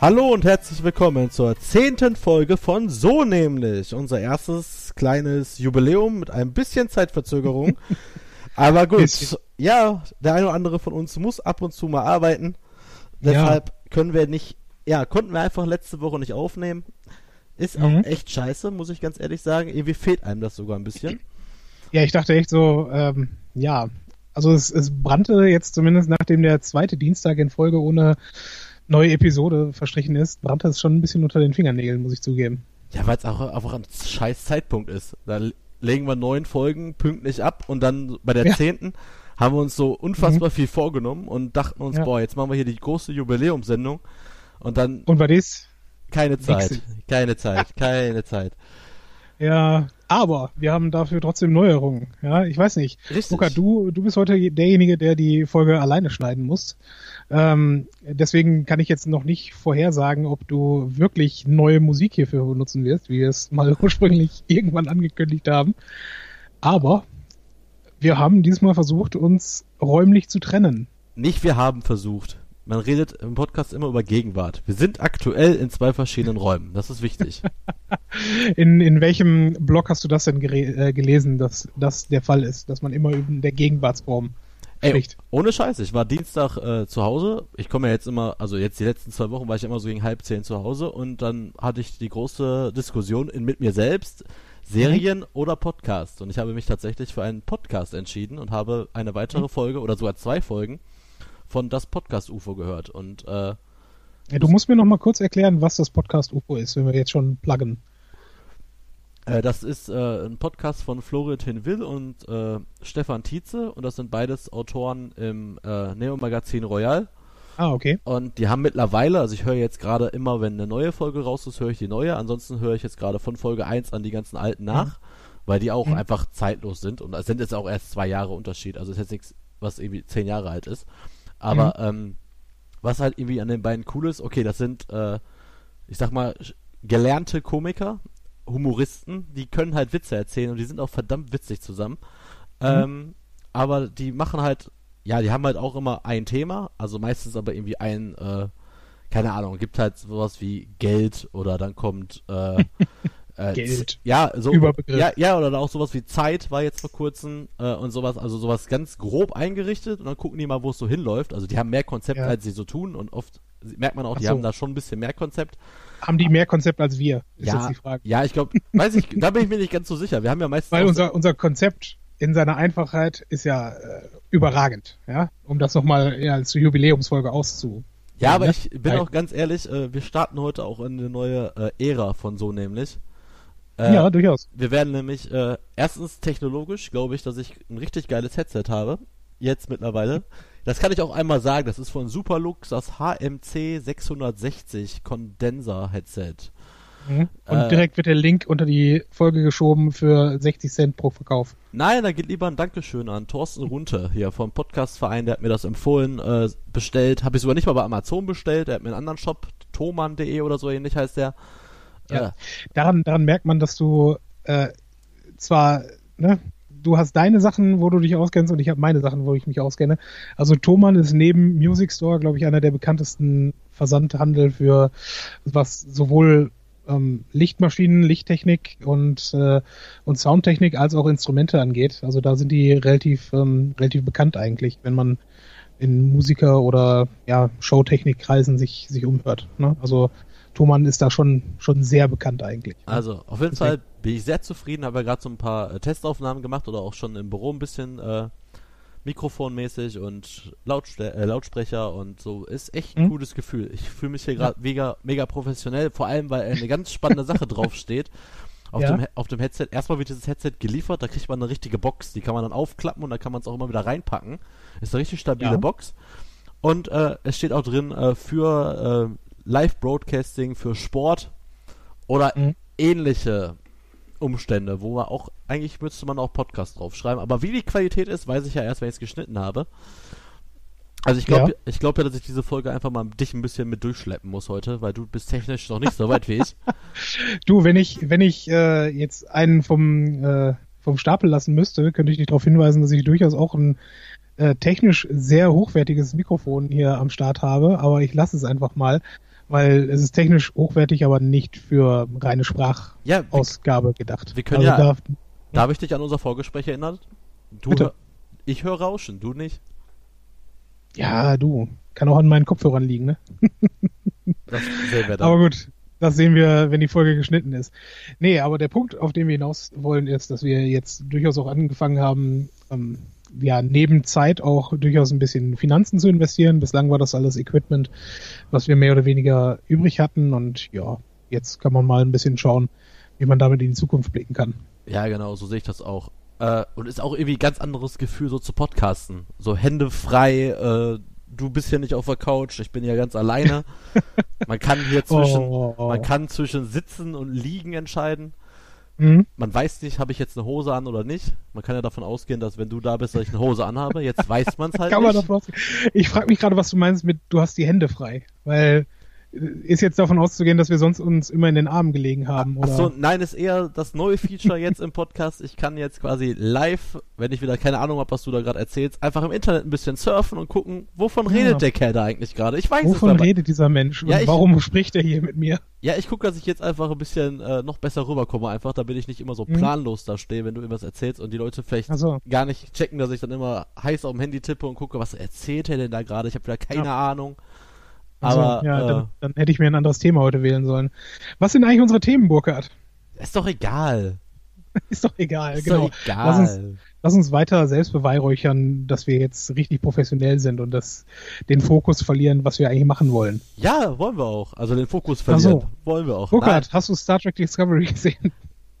Hallo und herzlich willkommen zur zehnten Folge von So nämlich. Unser erstes kleines Jubiläum mit ein bisschen Zeitverzögerung. Aber gut, ja, der eine oder andere von uns muss ab und zu mal arbeiten. Deshalb ja. können wir nicht, ja, konnten wir einfach letzte Woche nicht aufnehmen. Ist mhm. auch echt scheiße, muss ich ganz ehrlich sagen. Irgendwie fehlt einem das sogar ein bisschen. Ja, ich dachte echt so, ähm, ja, also es, es brannte jetzt zumindest nachdem der zweite Dienstag in Folge ohne neue Episode verstrichen ist, brannte es schon ein bisschen unter den Fingernägeln, muss ich zugeben. Ja, weil es auch einfach ein scheiß Zeitpunkt ist. Da legen wir neun Folgen pünktlich ab und dann bei der zehnten ja. haben wir uns so unfassbar mhm. viel vorgenommen und dachten uns, ja. boah, jetzt machen wir hier die große Jubiläumssendung und dann. Und war das? Keine Zeit, keine Zeit, keine Zeit. Ja, aber wir haben dafür trotzdem Neuerungen. Ja, ich weiß nicht. Richtig. Luca, du, du bist heute derjenige, der die Folge alleine schneiden muss. Ähm, deswegen kann ich jetzt noch nicht vorhersagen, ob du wirklich neue Musik hierfür nutzen wirst, wie wir es mal ursprünglich irgendwann angekündigt haben. Aber wir haben diesmal versucht, uns räumlich zu trennen. Nicht wir haben versucht. Man redet im Podcast immer über Gegenwart. Wir sind aktuell in zwei verschiedenen Räumen. Das ist wichtig. in, in welchem Blog hast du das denn äh, gelesen, dass das der Fall ist, dass man immer in der Gegenwartsform Ey, ohne Scheiß. Ich war Dienstag äh, zu Hause. Ich komme ja jetzt immer, also jetzt die letzten zwei Wochen war ich immer so gegen halb zehn zu Hause und dann hatte ich die große Diskussion in, mit mir selbst. Serien mhm. oder Podcast. Und ich habe mich tatsächlich für einen Podcast entschieden und habe eine weitere mhm. Folge oder sogar zwei Folgen von das Podcast UFO gehört. Und äh, ja, du musst mir noch mal kurz erklären, was das Podcast UFO ist, wenn wir jetzt schon pluggen. Äh, das ist äh, ein Podcast von Florentin Will und äh, Stefan Tietze und das sind beides Autoren im äh, Neo-Magazin Royal. Ah, okay. Und die haben mittlerweile, also ich höre jetzt gerade immer, wenn eine neue Folge raus ist, höre ich die neue. Ansonsten höre ich jetzt gerade von Folge 1 an die ganzen alten nach, mhm. weil die auch mhm. einfach zeitlos sind. Und es sind jetzt auch erst zwei Jahre Unterschied. Also es ist jetzt nichts, was irgendwie zehn Jahre alt ist. Aber mhm. ähm, was halt irgendwie an den beiden cool ist, okay, das sind, äh, ich sag mal, gelernte Komiker, Humoristen, die können halt Witze erzählen und die sind auch verdammt witzig zusammen. Mhm. Ähm, aber die machen halt, ja, die haben halt auch immer ein Thema, also meistens aber irgendwie ein, äh, keine Ahnung, gibt halt sowas wie Geld oder dann kommt äh, Äh, Geld. Ja, so. Ja, ja, oder auch sowas wie Zeit war jetzt vor kurzem äh, und sowas, also sowas ganz grob eingerichtet und dann gucken die mal, wo es so hinläuft. Also die haben mehr Konzept, ja. als sie so tun und oft merkt man auch, die so. haben da schon ein bisschen mehr Konzept. Haben die mehr Konzept als wir? Ist ja, jetzt die Frage. Ja, ich glaube, weiß ich, da bin ich mir nicht ganz so sicher. Wir haben ja meistens. Weil unser, unser Konzept in seiner Einfachheit ist ja äh, überragend, ja, um das nochmal ja, als Jubiläumsfolge auszu. Ja, aber ne? ich bin auch ganz ehrlich, äh, wir starten heute auch in eine neue äh, Ära von so nämlich. Äh, ja, durchaus. Wir werden nämlich äh, erstens technologisch, glaube ich, dass ich ein richtig geiles Headset habe. Jetzt mittlerweile. Das kann ich auch einmal sagen. Das ist von Superlux das HMC 660 Condenser Headset. Mhm. Und äh, direkt wird der Link unter die Folge geschoben für 60 Cent pro Verkauf. Nein, da geht lieber ein Dankeschön an Thorsten Runte hier vom Podcastverein. Der hat mir das empfohlen, äh, bestellt. Habe ich sogar nicht mal bei Amazon bestellt. Der hat mir einen anderen Shop, thoman.de oder so ähnlich heißt der. Ja. Daran, daran merkt man, dass du äh, zwar, ne, du hast deine Sachen, wo du dich auskennst, und ich habe meine Sachen, wo ich mich auskenne. Also Thomann ist neben Music Store, glaube ich, einer der bekanntesten Versandhandel für was sowohl ähm, Lichtmaschinen, Lichttechnik und, äh, und Soundtechnik als auch Instrumente angeht. Also da sind die relativ, ähm, relativ bekannt eigentlich, wenn man in Musiker- oder ja, Showtechnikkreisen sich, sich umhört. Ne? Also Thomann ist da schon, schon sehr bekannt eigentlich. Also, auf jeden Fall bin ich sehr zufrieden, habe ja gerade so ein paar äh, Testaufnahmen gemacht oder auch schon im Büro ein bisschen äh, mikrofonmäßig und Lautste äh, Lautsprecher und so. Ist echt ein mhm. gutes Gefühl. Ich fühle mich hier gerade ja. mega, mega professionell, vor allem, weil eine ganz spannende Sache draufsteht. Auf, ja. dem, auf dem Headset. Erstmal wird dieses Headset geliefert, da kriegt man eine richtige Box. Die kann man dann aufklappen und da kann man es auch immer wieder reinpacken. Ist eine richtig stabile ja. Box. Und äh, es steht auch drin äh, für äh, Live-Broadcasting für Sport oder mhm. ähnliche Umstände, wo man auch, eigentlich müsste man auch Podcast draufschreiben, aber wie die Qualität ist, weiß ich ja erst, wenn ich es geschnitten habe. Also ich glaube, ja. ich glaube ja, dass ich diese Folge einfach mal dich ein bisschen mit durchschleppen muss heute, weil du bist technisch noch nicht so weit wie ich. Du, wenn ich, wenn ich äh, jetzt einen vom äh, vom Stapel lassen müsste, könnte ich dich darauf hinweisen, dass ich durchaus auch ein äh, technisch sehr hochwertiges Mikrofon hier am Start habe, aber ich lasse es einfach mal, weil es ist technisch hochwertig, aber nicht für reine Sprachausgabe ja, gedacht. Wir können also ja, darf, darf ich dich an unser Vorgespräch erinnern? Du, Bitte? ich höre Rauschen, du nicht? Ja, du. Kann auch an meinen Kopfhörern liegen, ne? das sehen wir dann. Aber gut, das sehen wir, wenn die Folge geschnitten ist. Nee, aber der Punkt, auf den wir hinaus wollen, ist, dass wir jetzt durchaus auch angefangen haben, ähm, ja, neben Zeit auch durchaus ein bisschen Finanzen zu investieren. Bislang war das alles Equipment, was wir mehr oder weniger übrig hatten und ja, jetzt kann man mal ein bisschen schauen, wie man damit in die Zukunft blicken kann. Ja, genau, so sehe ich das auch. Äh, und ist auch irgendwie ein ganz anderes Gefühl, so zu podcasten. So Hände frei, äh, du bist ja nicht auf der Couch, ich bin ja ganz alleine. man kann hier zwischen, oh, oh, oh. man kann zwischen Sitzen und Liegen entscheiden. Mhm. Man weiß nicht, habe ich jetzt eine Hose an oder nicht. Man kann ja davon ausgehen, dass wenn du da bist, dass ich eine Hose anhabe. Jetzt weiß man es halt kann nicht. Man davon ich frage mich gerade, was du meinst mit, du hast die Hände frei. Weil ist jetzt davon auszugehen, dass wir sonst uns immer in den Armen gelegen haben, oder? Achso, nein, ist eher das neue Feature jetzt im Podcast. Ich kann jetzt quasi live, wenn ich wieder keine Ahnung habe, was du da gerade erzählst, einfach im Internet ein bisschen surfen und gucken, wovon ja. redet der Kerl da eigentlich gerade? Ich weiß wovon redet dieser Mensch? Ja, und warum ich, spricht er hier mit mir? Ja, ich gucke, dass ich jetzt einfach ein bisschen äh, noch besser rüberkomme, einfach, damit ich nicht immer so mhm. planlos da stehe, wenn du irgendwas erzählst und die Leute vielleicht so. gar nicht checken, dass ich dann immer heiß auf dem Handy tippe und gucke, was erzählt er denn da gerade? Ich habe wieder keine ja. Ahnung. Aber also, ja, äh, dann, dann, hätte ich mir ein anderes Thema heute wählen sollen. Was sind eigentlich unsere Themen, Burkhard? Ist doch egal. ist doch egal, ist genau. Doch egal. Lass uns, lass uns weiter selbst beweihräuchern, dass wir jetzt richtig professionell sind und das, den Fokus verlieren, was wir eigentlich machen wollen. Ja, wollen wir auch. Also den Fokus verlieren. So. Wollen wir auch. Burkhard, hast du Star Trek Discovery gesehen?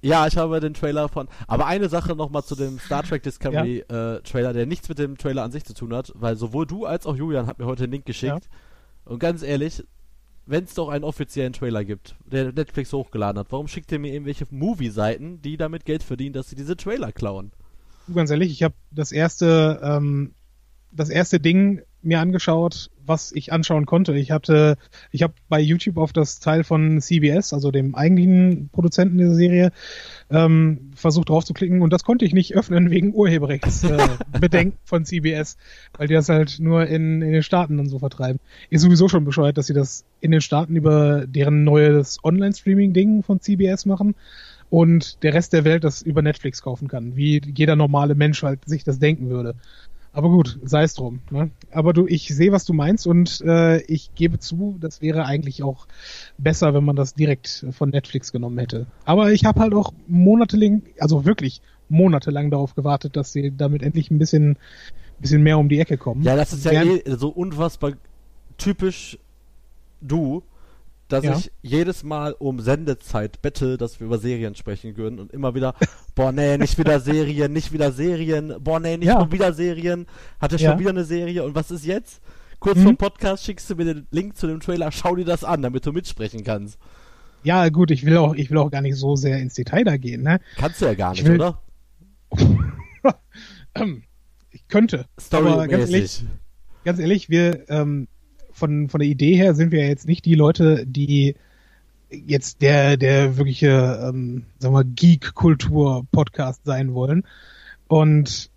Ja, ich habe den Trailer von. Aber eine Sache nochmal zu dem Star Trek Discovery ja. äh, Trailer, der nichts mit dem Trailer an sich zu tun hat, weil sowohl du als auch Julian hat mir heute den Link geschickt. Ja. Und ganz ehrlich, wenn es doch einen offiziellen Trailer gibt, der Netflix hochgeladen hat, warum schickt ihr mir irgendwelche Movie-Seiten, die damit Geld verdienen, dass sie diese Trailer klauen? Ganz ehrlich, ich habe das erste, ähm, das erste Ding mir angeschaut, was ich anschauen konnte. Ich hatte, ich habe bei YouTube auf das Teil von CBS, also dem eigentlichen Produzenten der Serie, ähm, versucht draufzuklicken und das konnte ich nicht öffnen wegen Urheberrechtsbedenken äh, von CBS, weil die das halt nur in, in den Staaten und so vertreiben. Ist sowieso schon bescheuert, dass sie das in den Staaten über deren neues Online-Streaming-Ding von CBS machen und der Rest der Welt das über Netflix kaufen kann, wie jeder normale Mensch halt sich das denken würde. Aber gut, sei es drum. Ne? Aber du, ich sehe, was du meinst und äh, ich gebe zu, das wäre eigentlich auch besser, wenn man das direkt von Netflix genommen hätte. Aber ich habe halt auch monatelang, also wirklich monatelang darauf gewartet, dass sie damit endlich ein bisschen, bisschen mehr um die Ecke kommen. Ja, das ist ja eh so unfassbar typisch du, dass ja. ich jedes Mal um Sendezeit bette, dass wir über Serien sprechen würden und immer wieder, boah nee, nicht wieder Serien, nicht wieder Serien, boah nee, nicht ja. wieder Serien, hatte schon ja. wieder eine Serie und was ist jetzt? Kurz mhm. vom Podcast schickst du mir den Link zu dem Trailer, schau dir das an, damit du mitsprechen kannst. Ja, gut, ich will auch, ich will auch gar nicht so sehr ins Detail da gehen, ne? Kannst du ja gar nicht, will... oder? ich könnte. Story aber ganz ehrlich, ganz ehrlich, wir, ähm, von, von der Idee her sind wir ja jetzt nicht die Leute, die jetzt der, der wirkliche, ähm, sagen wir, Geek-Kultur-Podcast sein wollen. Und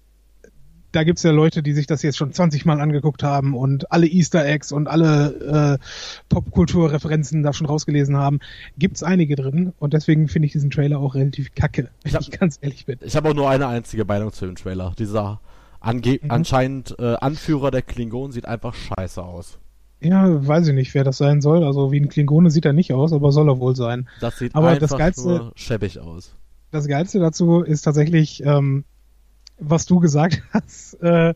da gibt's ja Leute, die sich das jetzt schon 20 Mal angeguckt haben und alle Easter Eggs und alle äh, Popkultur-Referenzen da schon rausgelesen haben. Gibt's einige drin und deswegen finde ich diesen Trailer auch relativ kacke, wenn ich, hab, ich ganz ehrlich bin. Ich habe auch nur eine einzige Meinung zu dem Trailer. Dieser ange mhm. anscheinend äh, Anführer der Klingon sieht einfach scheiße aus. Ja, weiß ich nicht, wer das sein soll. Also wie ein Klingone sieht er nicht aus, aber soll er wohl sein. Das sieht aber einfach das Geilste, nur schäbig aus. Das Geilste dazu ist tatsächlich, ähm, was du gesagt hast, äh,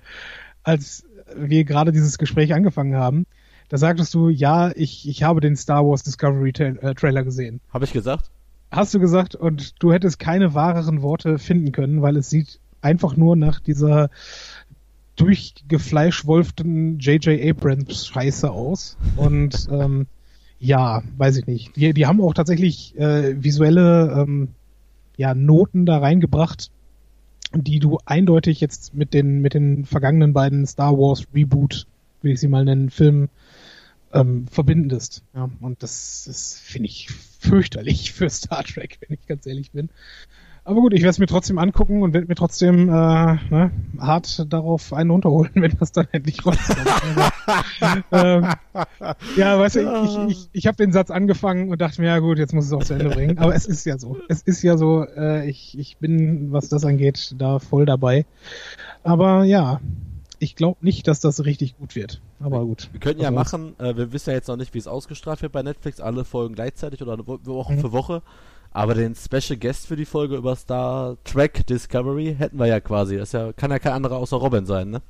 als wir gerade dieses Gespräch angefangen haben. Da sagtest du, ja, ich, ich habe den Star Wars Discovery Tra äh, Trailer gesehen. Habe ich gesagt? Hast du gesagt und du hättest keine wahreren Worte finden können, weil es sieht einfach nur nach dieser durchgefleischwolften J.J. Abrams Scheiße aus. Und ähm, ja, weiß ich nicht. Die, die haben auch tatsächlich äh, visuelle ähm, ja, Noten da reingebracht, die du eindeutig jetzt mit den, mit den vergangenen beiden Star Wars Reboot, will ich sie mal nennen, Filmen ähm, verbindest. Ja, und das, das finde ich fürchterlich für Star Trek, wenn ich ganz ehrlich bin. Aber gut, ich werde es mir trotzdem angucken und werde mir trotzdem äh, ne, hart darauf einen unterholen, wenn das dann endlich rauskommt. ähm, ja, weißt du, ich, ich, ich, ich habe den Satz angefangen und dachte mir, ja gut, jetzt muss es auch zu Ende bringen. Aber es ist ja so. Es ist ja so, äh, ich, ich bin, was das angeht, da voll dabei. Aber ja, ich glaube nicht, dass das richtig gut wird. Aber gut. Wir können ja machen, äh, wir wissen ja jetzt noch nicht, wie es ausgestrahlt wird bei Netflix, alle Folgen gleichzeitig oder Woche mhm. für Woche. Aber den Special Guest für die Folge über Star Trek Discovery hätten wir ja quasi. Das ja, kann ja kein anderer außer Robin sein, ne?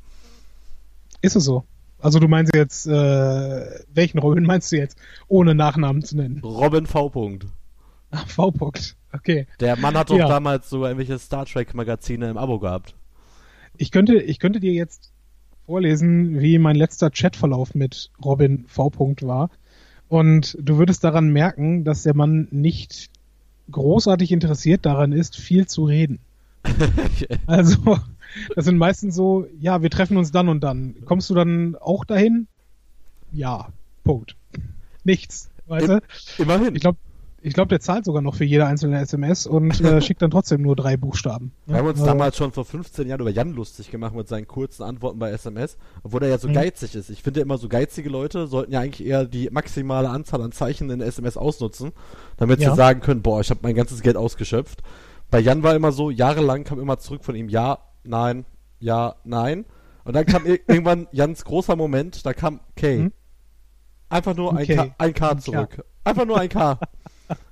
Ist es so? Also du meinst jetzt, äh, welchen Robin meinst du jetzt, ohne Nachnamen zu nennen? Robin V. -Punkt. V. -Punkt. Okay. Der Mann hat doch ja. damals sogar irgendwelche Star Trek Magazine im Abo gehabt. Ich könnte, ich könnte dir jetzt vorlesen, wie mein letzter Chatverlauf mit Robin V. -Punkt war. Und du würdest daran merken, dass der Mann nicht großartig interessiert daran ist, viel zu reden. also, das sind meistens so, ja, wir treffen uns dann und dann. Kommst du dann auch dahin? Ja, Punkt. Nichts, weißt du? Immerhin. Ich glaube, ich glaube, der zahlt sogar noch für jede einzelne SMS und äh, schickt dann trotzdem nur drei Buchstaben. Wir haben uns also, damals schon vor 15 Jahren über Jan lustig gemacht mit seinen kurzen Antworten bei SMS, obwohl er ja so mhm. geizig ist. Ich finde immer so geizige Leute sollten ja eigentlich eher die maximale Anzahl an Zeichen in SMS ausnutzen, damit ja. sie sagen können, boah, ich habe mein ganzes Geld ausgeschöpft. Bei Jan war immer so, jahrelang kam immer zurück von ihm, ja, nein, ja, nein. Und dann kam irgendwann Jans großer Moment, da kam K. Mhm. Einfach nur okay. ein, K, ein K zurück. Einfach nur ein K.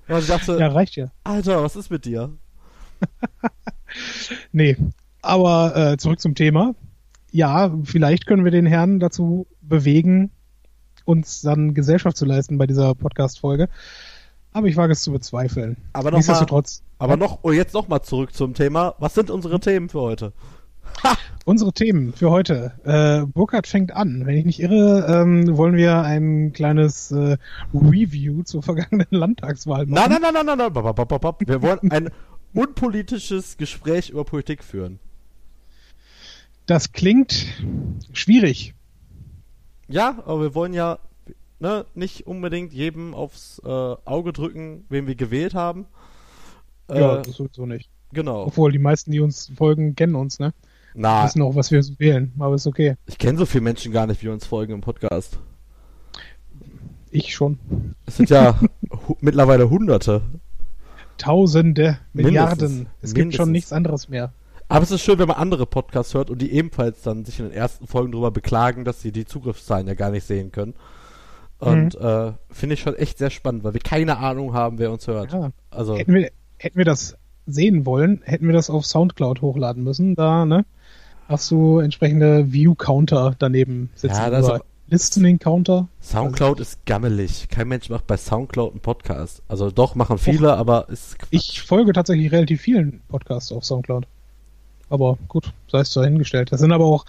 Und ich dachte, ja, reicht ja. Alter, was ist mit dir? nee, aber äh, zurück zum Thema. Ja, vielleicht können wir den Herrn dazu bewegen, uns dann Gesellschaft zu leisten bei dieser Podcast-Folge. Aber ich wage es zu bezweifeln. Aber noch Nichtsdestotrotz. Mal, aber noch, oh, jetzt noch mal zurück zum Thema. Was sind unsere Themen für heute? Unsere Themen für heute. Äh, Burkhardt fängt an. Wenn ich nicht irre, ähm, wollen wir ein kleines äh, Review zur vergangenen Landtagswahl machen. Nein, nein, nein, nein, nein, nein. Wir wollen ein unpolitisches Gespräch über Politik führen. Das klingt schwierig. Ja, aber wir wollen ja ne, nicht unbedingt jedem aufs äh, Auge drücken, wen wir gewählt haben. Äh, ja, das sowieso nicht. Genau. Obwohl die meisten, die uns folgen, kennen uns, ne? Na. Wissen auch, was wir so wählen, aber ist okay. Ich kenne so viele Menschen gar nicht, wie uns folgen im Podcast. Ich schon. Es sind ja mittlerweile Hunderte. Tausende, Milliarden. Mindestens. Es gibt Mindestens. schon nichts anderes mehr. Aber es ist schön, wenn man andere Podcasts hört und die ebenfalls dann sich in den ersten Folgen darüber beklagen, dass sie die Zugriffszahlen ja gar nicht sehen können. Und mhm. äh, finde ich schon echt sehr spannend, weil wir keine Ahnung haben, wer uns hört. Ja. Also hätten wir, hätten wir das sehen wollen, hätten wir das auf Soundcloud hochladen müssen. Da, ne? Hast du entsprechende View-Counter daneben sitzen. Ja, das Listening-Counter. Soundcloud also, ist gammelig. Kein Mensch macht bei Soundcloud einen Podcast. Also doch, machen viele, Och, aber ist Quatsch. Ich folge tatsächlich relativ vielen Podcasts auf Soundcloud. Aber gut, sei es dahingestellt. Das sind aber auch,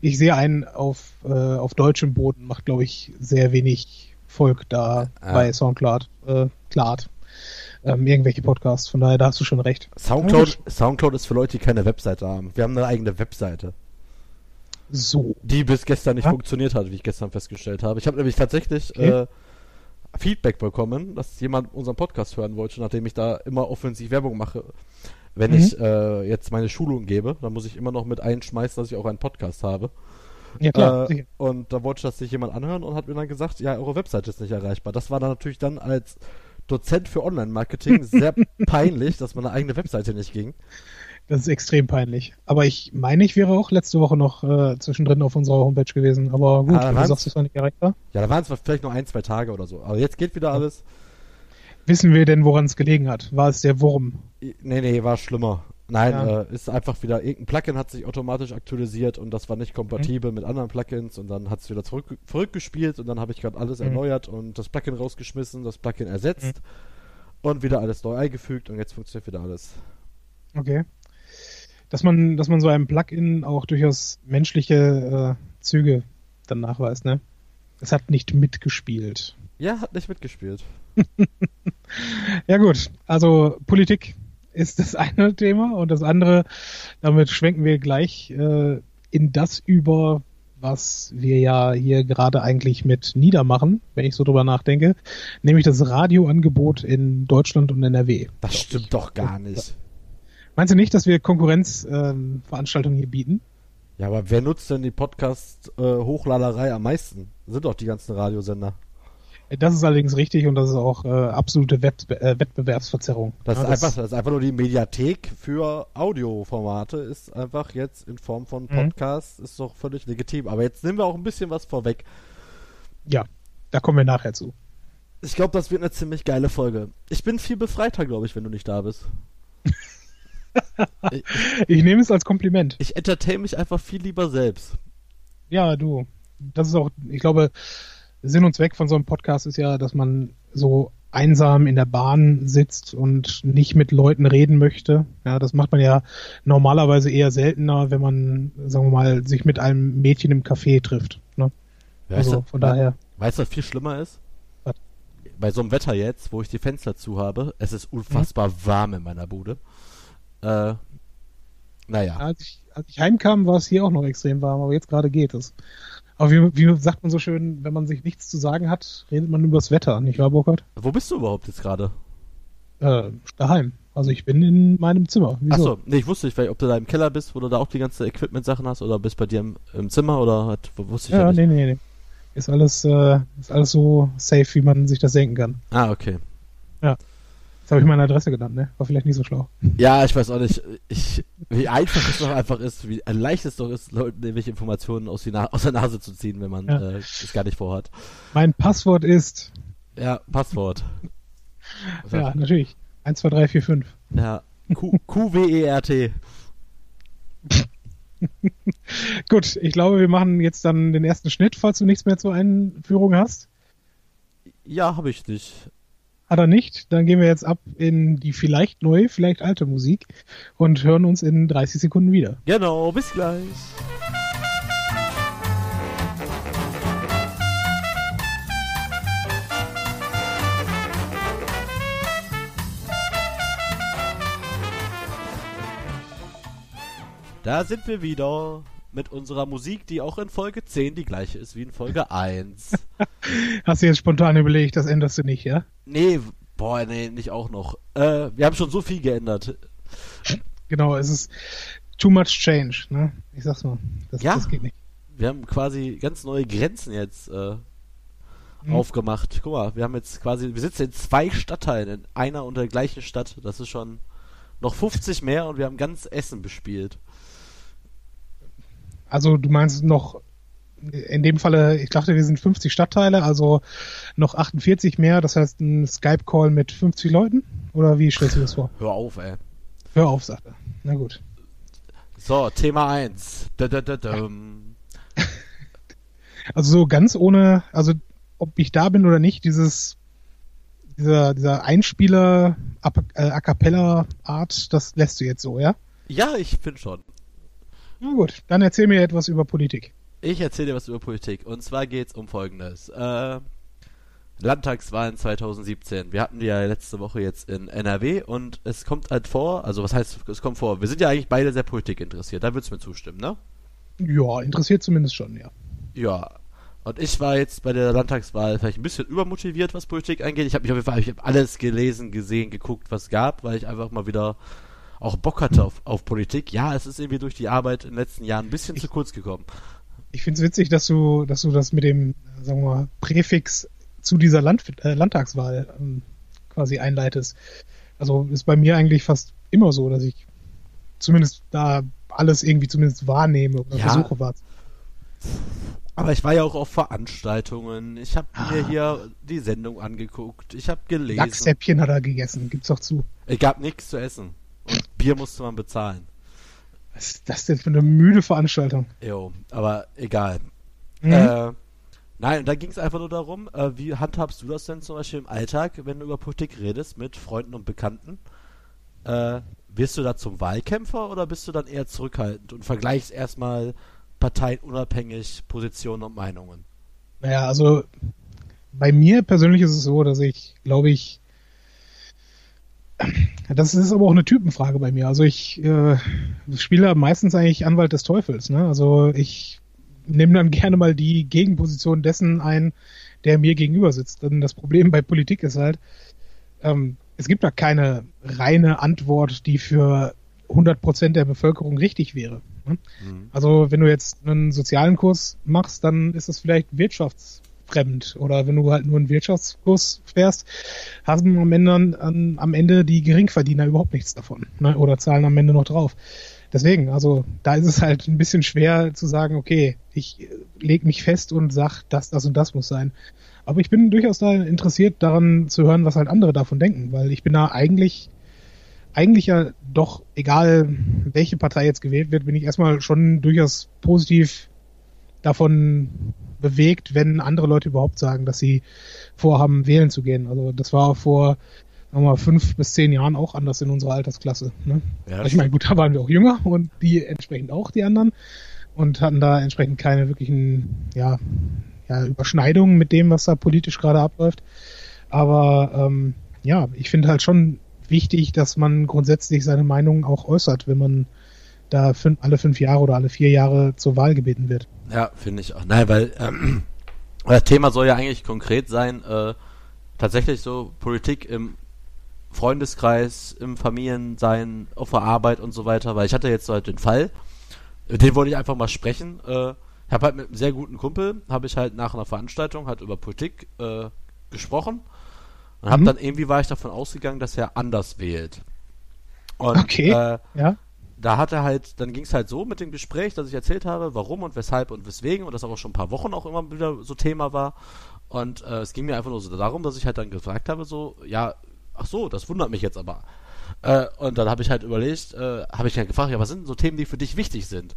ich sehe einen auf, äh, auf deutschem Boden, macht glaube ich sehr wenig Volk da ja. bei Soundcloud. Äh, Klart ähm, irgendwelche Podcasts. Von daher, da hast du schon recht. Soundcloud, Soundcloud ist für Leute, die keine Webseite haben. Wir haben eine eigene Webseite. So. Die bis gestern nicht ja? funktioniert hat, wie ich gestern festgestellt habe. Ich habe nämlich tatsächlich okay. äh, Feedback bekommen, dass jemand unseren Podcast hören wollte, nachdem ich da immer offensiv Werbung mache. Wenn mhm. ich äh, jetzt meine Schulung gebe, dann muss ich immer noch mit einschmeißen, dass ich auch einen Podcast habe. Ja, klar. Äh, und da wollte das sich jemand anhören und hat mir dann gesagt, ja, eure Webseite ist nicht erreichbar. Das war dann natürlich dann als Dozent für Online-Marketing sehr peinlich, dass meine eigene Webseite nicht ging. Das ist extrem peinlich. Aber ich meine, ich wäre auch letzte Woche noch äh, zwischendrin auf unserer Homepage gewesen. Aber gut, ah, du sagst, es war nicht erreichbar. Ja, da waren es vielleicht noch ein, zwei Tage oder so. Aber jetzt geht wieder alles. Wissen wir denn, woran es gelegen hat? War es der Wurm? Nee, nee, war schlimmer. Nein, ja. äh, ist einfach wieder, irgendein Plugin hat sich automatisch aktualisiert und das war nicht kompatibel mhm. mit anderen Plugins und dann hat es wieder zurück, zurückgespielt und dann habe ich gerade alles mhm. erneuert und das Plugin rausgeschmissen, das Plugin ersetzt mhm. und wieder alles neu eingefügt und jetzt funktioniert wieder alles. Okay. Dass man, dass man so einem Plugin auch durchaus menschliche äh, Züge dann nachweist, ne? Es hat nicht mitgespielt. Ja, hat nicht mitgespielt. ja gut, also Politik ist das eine Thema und das andere, damit schwenken wir gleich äh, in das über, was wir ja hier gerade eigentlich mit niedermachen, wenn ich so drüber nachdenke, nämlich das Radioangebot in Deutschland und NRW. Das stimmt doch gar nicht. Meinst du nicht, dass wir Konkurrenzveranstaltungen ähm, hier bieten? Ja, aber wer nutzt denn die Podcast-Hochladerei äh, am meisten? Sind doch die ganzen Radiosender. Das ist allerdings richtig und das ist auch äh, absolute Wett äh, Wettbewerbsverzerrung. Das, ja, ist das, einfach, das ist einfach nur die Mediathek für Audioformate, ist einfach jetzt in Form von mhm. Podcast, mhm. ist doch völlig legitim. Aber jetzt nehmen wir auch ein bisschen was vorweg. Ja, da kommen wir nachher zu. Ich glaube, das wird eine ziemlich geile Folge. Ich bin viel befreiter, glaube ich, wenn du nicht da bist. ich, ich nehme es als Kompliment. Ich entertain mich einfach viel lieber selbst. Ja, du. Das ist auch, ich glaube, Sinn und Zweck von so einem Podcast ist ja, dass man so einsam in der Bahn sitzt und nicht mit Leuten reden möchte. Ja, das macht man ja normalerweise eher seltener, wenn man, sagen wir mal, sich mit einem Mädchen im Café trifft. Ne? also das, von daher. Weißt du, was viel schlimmer ist? Was? Bei so einem Wetter jetzt, wo ich die Fenster zu habe, es ist unfassbar mhm. warm in meiner Bude. Äh, naja. Als ich, als ich heimkam, war es hier auch noch extrem warm, aber jetzt gerade geht es. Aber wie, wie, sagt man so schön, wenn man sich nichts zu sagen hat, redet man über das Wetter, nicht wahr, Burkhard? Wo bist du überhaupt jetzt gerade? Äh, daheim. Also ich bin in meinem Zimmer. Wieso? Achso, nee, ich wusste nicht, ob du da im Keller bist, wo du da auch die ganze Equipment-Sachen hast, oder bist bei dir im, im Zimmer, oder hat, wusste ich ja, ja nicht. nee, nee, nee. Ist alles, äh, ist alles so safe, wie man sich das denken kann. Ah, okay. Ja. Jetzt habe ich meine Adresse genannt, ne? War vielleicht nicht so schlau. Ja, ich weiß auch nicht, ich, wie einfach es doch einfach ist, wie leicht es doch ist, Leuten irgendwelche Informationen aus, die aus der Nase zu ziehen, wenn man ja. äh, es gar nicht vorhat. Mein Passwort ist. Ja, Passwort. ja, natürlich. 1, 2, 3, 4, 5. Ja, Q-W-E-R-T. Gut, ich glaube, wir machen jetzt dann den ersten Schnitt, falls du nichts mehr zur Einführung hast. Ja, habe ich nicht. Hat er nicht. Dann gehen wir jetzt ab in die vielleicht neue, vielleicht alte Musik und hören uns in 30 Sekunden wieder. Genau, bis gleich. Da sind wir wieder mit unserer Musik, die auch in Folge 10 die gleiche ist wie in Folge 1. Hast du jetzt spontan überlegt, das änderst du nicht, ja? Nee, boah, nee, nicht auch noch. Äh, wir haben schon so viel geändert. Genau, es ist too much change, ne? Ich sag's mal. Das, ja, das geht nicht. Wir haben quasi ganz neue Grenzen jetzt äh, hm. aufgemacht. Guck mal, wir haben jetzt quasi, wir sitzen in zwei Stadtteilen, in einer und der gleichen Stadt. Das ist schon noch 50 mehr und wir haben ganz Essen bespielt. Also du meinst noch in dem Falle, ich dachte, wir sind 50 Stadtteile, also noch 48 mehr, das heißt ein Skype-Call mit 50 Leuten? Oder wie stellst du das vor? Hör auf, ey. Hör auf, sagt er. Na gut. So, Thema 1. also so ganz ohne, also ob ich da bin oder nicht, dieses dieser, dieser Einspieler äh, A cappella Art, das lässt du jetzt so, ja? Ja, ich finde schon. Na gut, dann erzähl mir etwas über Politik. Ich erzähle dir was über Politik. Und zwar geht es um Folgendes. Äh, Landtagswahlen 2017. Wir hatten die ja letzte Woche jetzt in NRW und es kommt halt vor, also was heißt, es kommt vor, wir sind ja eigentlich beide sehr Politik interessiert, da würdest du mir zustimmen, ne? Ja, interessiert zumindest schon, ja. Ja. Und ich war jetzt bei der Landtagswahl vielleicht ein bisschen übermotiviert, was Politik angeht. Ich habe mich auf jeden Fall, ich habe alles gelesen, gesehen, geguckt, was es gab, weil ich einfach mal wieder auch Bock hatte auf, auf Politik. Ja, es ist irgendwie durch die Arbeit in den letzten Jahren ein bisschen ich, zu kurz gekommen. Ich finde es witzig, dass du, dass du das mit dem, sagen wir mal, Präfix zu dieser Land, äh, Landtagswahl ähm, quasi einleitest. Also ist bei mir eigentlich fast immer so, dass ich zumindest da alles irgendwie zumindest wahrnehme oder ja. versuche wahrzunehmen. Aber ich war ja auch auf Veranstaltungen. Ich habe ah. mir hier die Sendung angeguckt. Ich habe gelesen. Lachshäppchen hat er gegessen. Gibt's doch zu. Es gab nichts zu essen. Und Bier musste man bezahlen. Was ist das denn für eine müde Veranstaltung? Jo, aber egal. Mhm. Äh, nein, da ging es einfach nur darum, äh, wie handhabst du das denn zum Beispiel im Alltag, wenn du über Politik redest mit Freunden und Bekannten? Äh, wirst du da zum Wahlkämpfer oder bist du dann eher zurückhaltend und vergleichst erstmal Parteien unabhängig Positionen und Meinungen? Naja, also bei mir persönlich ist es so, dass ich, glaube ich, das ist aber auch eine Typenfrage bei mir. Also ich äh, spiele meistens eigentlich Anwalt des Teufels. Ne? Also ich nehme dann gerne mal die Gegenposition dessen ein, der mir gegenüber sitzt. Denn das Problem bei Politik ist halt, ähm, es gibt da keine reine Antwort, die für 100 Prozent der Bevölkerung richtig wäre. Ne? Mhm. Also wenn du jetzt einen sozialen Kurs machst, dann ist es vielleicht wirtschaftsfremd. Oder wenn du halt nur einen Wirtschaftskurs fährst, haben am Ende, an, am Ende die Geringverdiener überhaupt nichts davon. Ne? Oder zahlen am Ende noch drauf. Deswegen, also da ist es halt ein bisschen schwer zu sagen, okay, ich leg mich fest und sag, das, das und das muss sein. Aber ich bin durchaus da interessiert daran zu hören, was halt andere davon denken, weil ich bin da eigentlich, eigentlich ja doch, egal welche Partei jetzt gewählt wird, bin ich erstmal schon durchaus positiv davon bewegt, wenn andere Leute überhaupt sagen, dass sie vorhaben, wählen zu gehen. Also das war vor sagen wir mal, fünf bis zehn Jahren auch anders in unserer Altersklasse. Ne? Ja, also ich meine, gut, da waren wir auch jünger und die entsprechend auch die anderen und hatten da entsprechend keine wirklichen ja, ja, Überschneidungen mit dem, was da politisch gerade abläuft. Aber ähm, ja, ich finde halt schon wichtig, dass man grundsätzlich seine Meinung auch äußert, wenn man da fünf, alle fünf Jahre oder alle vier Jahre zur Wahl gebeten wird. Ja, finde ich auch. Nein, weil ähm, das Thema soll ja eigentlich konkret sein, äh, tatsächlich so Politik im Freundeskreis, im Familiensein, auf der Arbeit und so weiter, weil ich hatte jetzt halt den Fall, den wollte ich einfach mal sprechen. Äh, ich habe halt mit einem sehr guten Kumpel, habe ich halt nach einer Veranstaltung halt über Politik äh, gesprochen und habe mhm. dann irgendwie war ich davon ausgegangen, dass er anders wählt. Und, okay. Äh, ja. Da hat er halt, dann ging es halt so mit dem Gespräch, dass ich erzählt habe, warum und weshalb und weswegen und das auch schon ein paar Wochen auch immer wieder so Thema war. Und äh, es ging mir einfach nur so darum, dass ich halt dann gefragt habe, so, ja, ach so, das wundert mich jetzt aber. Äh, und dann habe ich halt überlegt, äh, habe ich halt gefragt, ja, was sind so Themen, die für dich wichtig sind?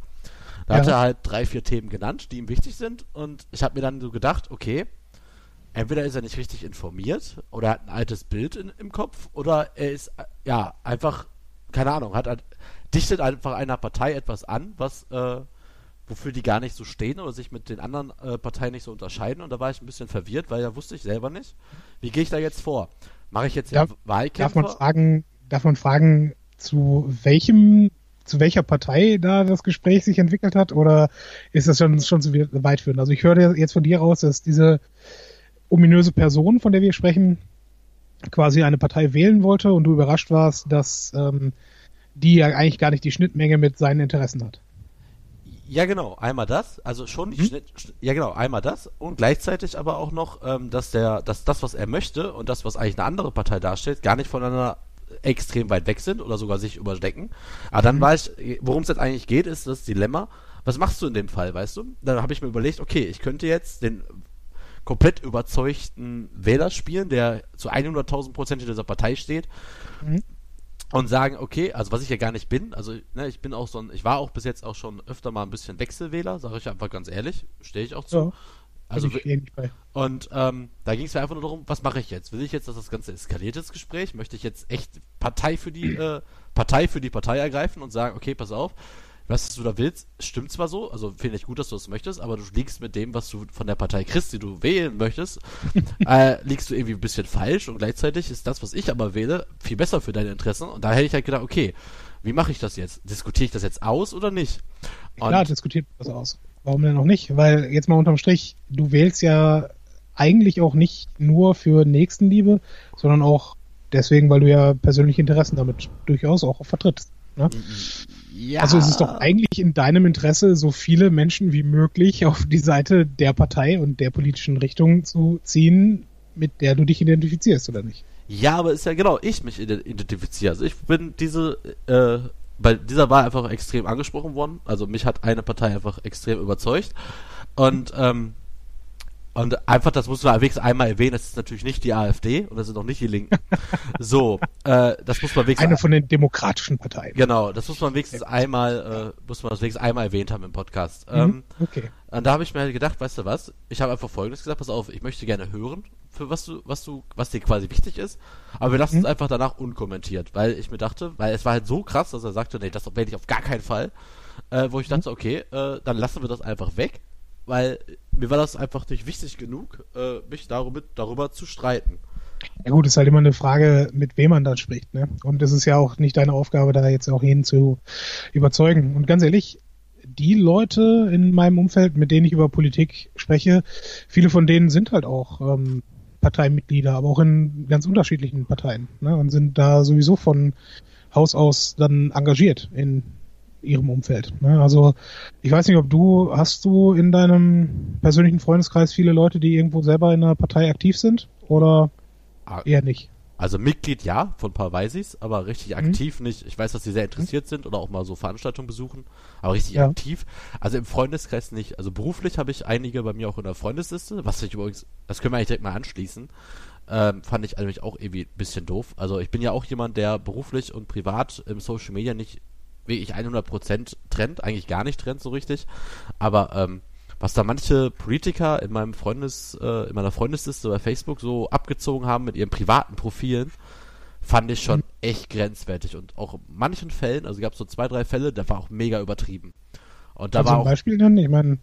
Da ja. hat er halt drei, vier Themen genannt, die ihm wichtig sind. Und ich habe mir dann so gedacht, okay, entweder ist er nicht richtig informiert oder er hat ein altes Bild in, im Kopf oder er ist, äh, ja, einfach, keine Ahnung, hat halt, dichtet einfach einer Partei etwas an, was, äh, wofür die gar nicht so stehen oder sich mit den anderen äh, Parteien nicht so unterscheiden. Und da war ich ein bisschen verwirrt, weil da wusste ich selber nicht, wie gehe ich da jetzt vor? Mache ich jetzt darf, Wahlkämpfer? Darf man fragen, darf man fragen, zu welchem, zu welcher Partei da das Gespräch sich entwickelt hat? Oder ist das schon, schon zu weit führend? Also ich höre jetzt von dir raus, dass diese ominöse Person, von der wir sprechen, quasi eine Partei wählen wollte und du überrascht warst, dass ähm, die ja eigentlich gar nicht die Schnittmenge mit seinen Interessen hat. Ja, genau, einmal das, also schon mhm. Schnitt, ja genau, einmal das und gleichzeitig aber auch noch, ähm, dass der, dass das, was er möchte und das, was eigentlich eine andere Partei darstellt, gar nicht voneinander extrem weit weg sind oder sogar sich überdecken. Aber dann mhm. war ich, worum es jetzt eigentlich geht, ist das Dilemma. Was machst du in dem Fall, weißt du? Dann habe ich mir überlegt, okay, ich könnte jetzt den komplett überzeugten Wähler spielen, der zu 100.000 Prozent in dieser Partei steht. Mhm und sagen, okay, also was ich ja gar nicht bin, also ne, ich bin auch so ein, ich war auch bis jetzt auch schon öfter mal ein bisschen Wechselwähler, sage ich einfach ganz ehrlich, stehe ich auch zu. Ja, also und ähm, da ging es mir einfach nur darum, was mache ich jetzt? Will ich jetzt, dass das Ganze eskaliert ist, Gespräch? Möchte ich jetzt echt Partei für die äh, Partei für die Partei ergreifen und sagen, okay, pass auf, was du da willst, stimmt zwar so, also finde ich gut, dass du das möchtest, aber du liegst mit dem, was du von der Partei kriegst, die du wählen möchtest, äh, liegst du irgendwie ein bisschen falsch und gleichzeitig ist das, was ich aber wähle, viel besser für deine Interessen und da hätte ich halt gedacht, okay, wie mache ich das jetzt? Diskutiere ich das jetzt aus oder nicht? Und Klar, diskutiert das aus. Warum denn auch nicht? Weil jetzt mal unterm Strich, du wählst ja eigentlich auch nicht nur für Nächstenliebe, sondern auch deswegen, weil du ja persönliche Interessen damit durchaus auch vertrittst. Ne? Ja. Also es ist doch eigentlich in deinem Interesse, so viele Menschen wie möglich auf die Seite der Partei und der politischen Richtung zu ziehen, mit der du dich identifizierst, oder nicht? Ja, aber ist ja genau, ich mich identifiziere. Also ich bin diese, äh, bei dieser Wahl einfach extrem angesprochen worden. Also mich hat eine Partei einfach extrem überzeugt. Und ähm, und einfach, das muss man wenigstens einmal erwähnen, das ist natürlich nicht die AfD und das sind auch nicht die Linken. so, äh, das muss man wenigstens. Eine von den demokratischen Parteien. Genau, das muss man wenigstens einmal, äh, muss man das wenigstens einmal erwähnt haben im Podcast. Mhm, ähm, okay. Und da habe ich mir halt gedacht, weißt du was? Ich habe einfach folgendes gesagt, pass auf, ich möchte gerne hören, für was du, was du, was dir quasi wichtig ist, aber wir lassen mhm. es einfach danach unkommentiert, weil ich mir dachte, weil es war halt so krass, dass er sagte, nee, das werde ich auf gar keinen Fall. Äh, wo ich dachte, mhm. okay, äh, dann lassen wir das einfach weg weil mir war das einfach nicht wichtig genug, äh, mich darüber, darüber zu streiten. Ja gut, ist halt immer eine Frage, mit wem man da spricht, ne? Und es ist ja auch nicht deine Aufgabe, da jetzt auch hin zu überzeugen. Und ganz ehrlich, die Leute in meinem Umfeld, mit denen ich über Politik spreche, viele von denen sind halt auch ähm, Parteimitglieder, aber auch in ganz unterschiedlichen Parteien, ne? Und sind da sowieso von Haus aus dann engagiert in ihrem Umfeld. Ne? Also ich weiß nicht, ob du, hast du in deinem persönlichen Freundeskreis viele Leute, die irgendwo selber in einer Partei aktiv sind oder ah, eher nicht? Also Mitglied ja, von ein paar weiß ich's, aber richtig mhm. aktiv nicht. Ich weiß, dass sie sehr interessiert mhm. sind oder auch mal so Veranstaltungen besuchen, aber richtig ja. aktiv. Also im Freundeskreis nicht. Also beruflich habe ich einige bei mir auch in der Freundesliste, was ich übrigens, das können wir eigentlich direkt mal anschließen. Ähm, fand ich eigentlich auch irgendwie ein bisschen doof. Also ich bin ja auch jemand, der beruflich und privat im Social Media nicht wirklich 100% trennt, eigentlich gar nicht trennt so richtig. Aber ähm, was da manche Politiker in meinem Freundes, äh, in meiner Freundesliste bei Facebook so abgezogen haben mit ihren privaten Profilen, fand ich schon echt grenzwertig. Und auch in manchen Fällen, also gab es so zwei, drei Fälle, da war auch mega übertrieben. Und da also war ein Beispiel nennen? Ich meine,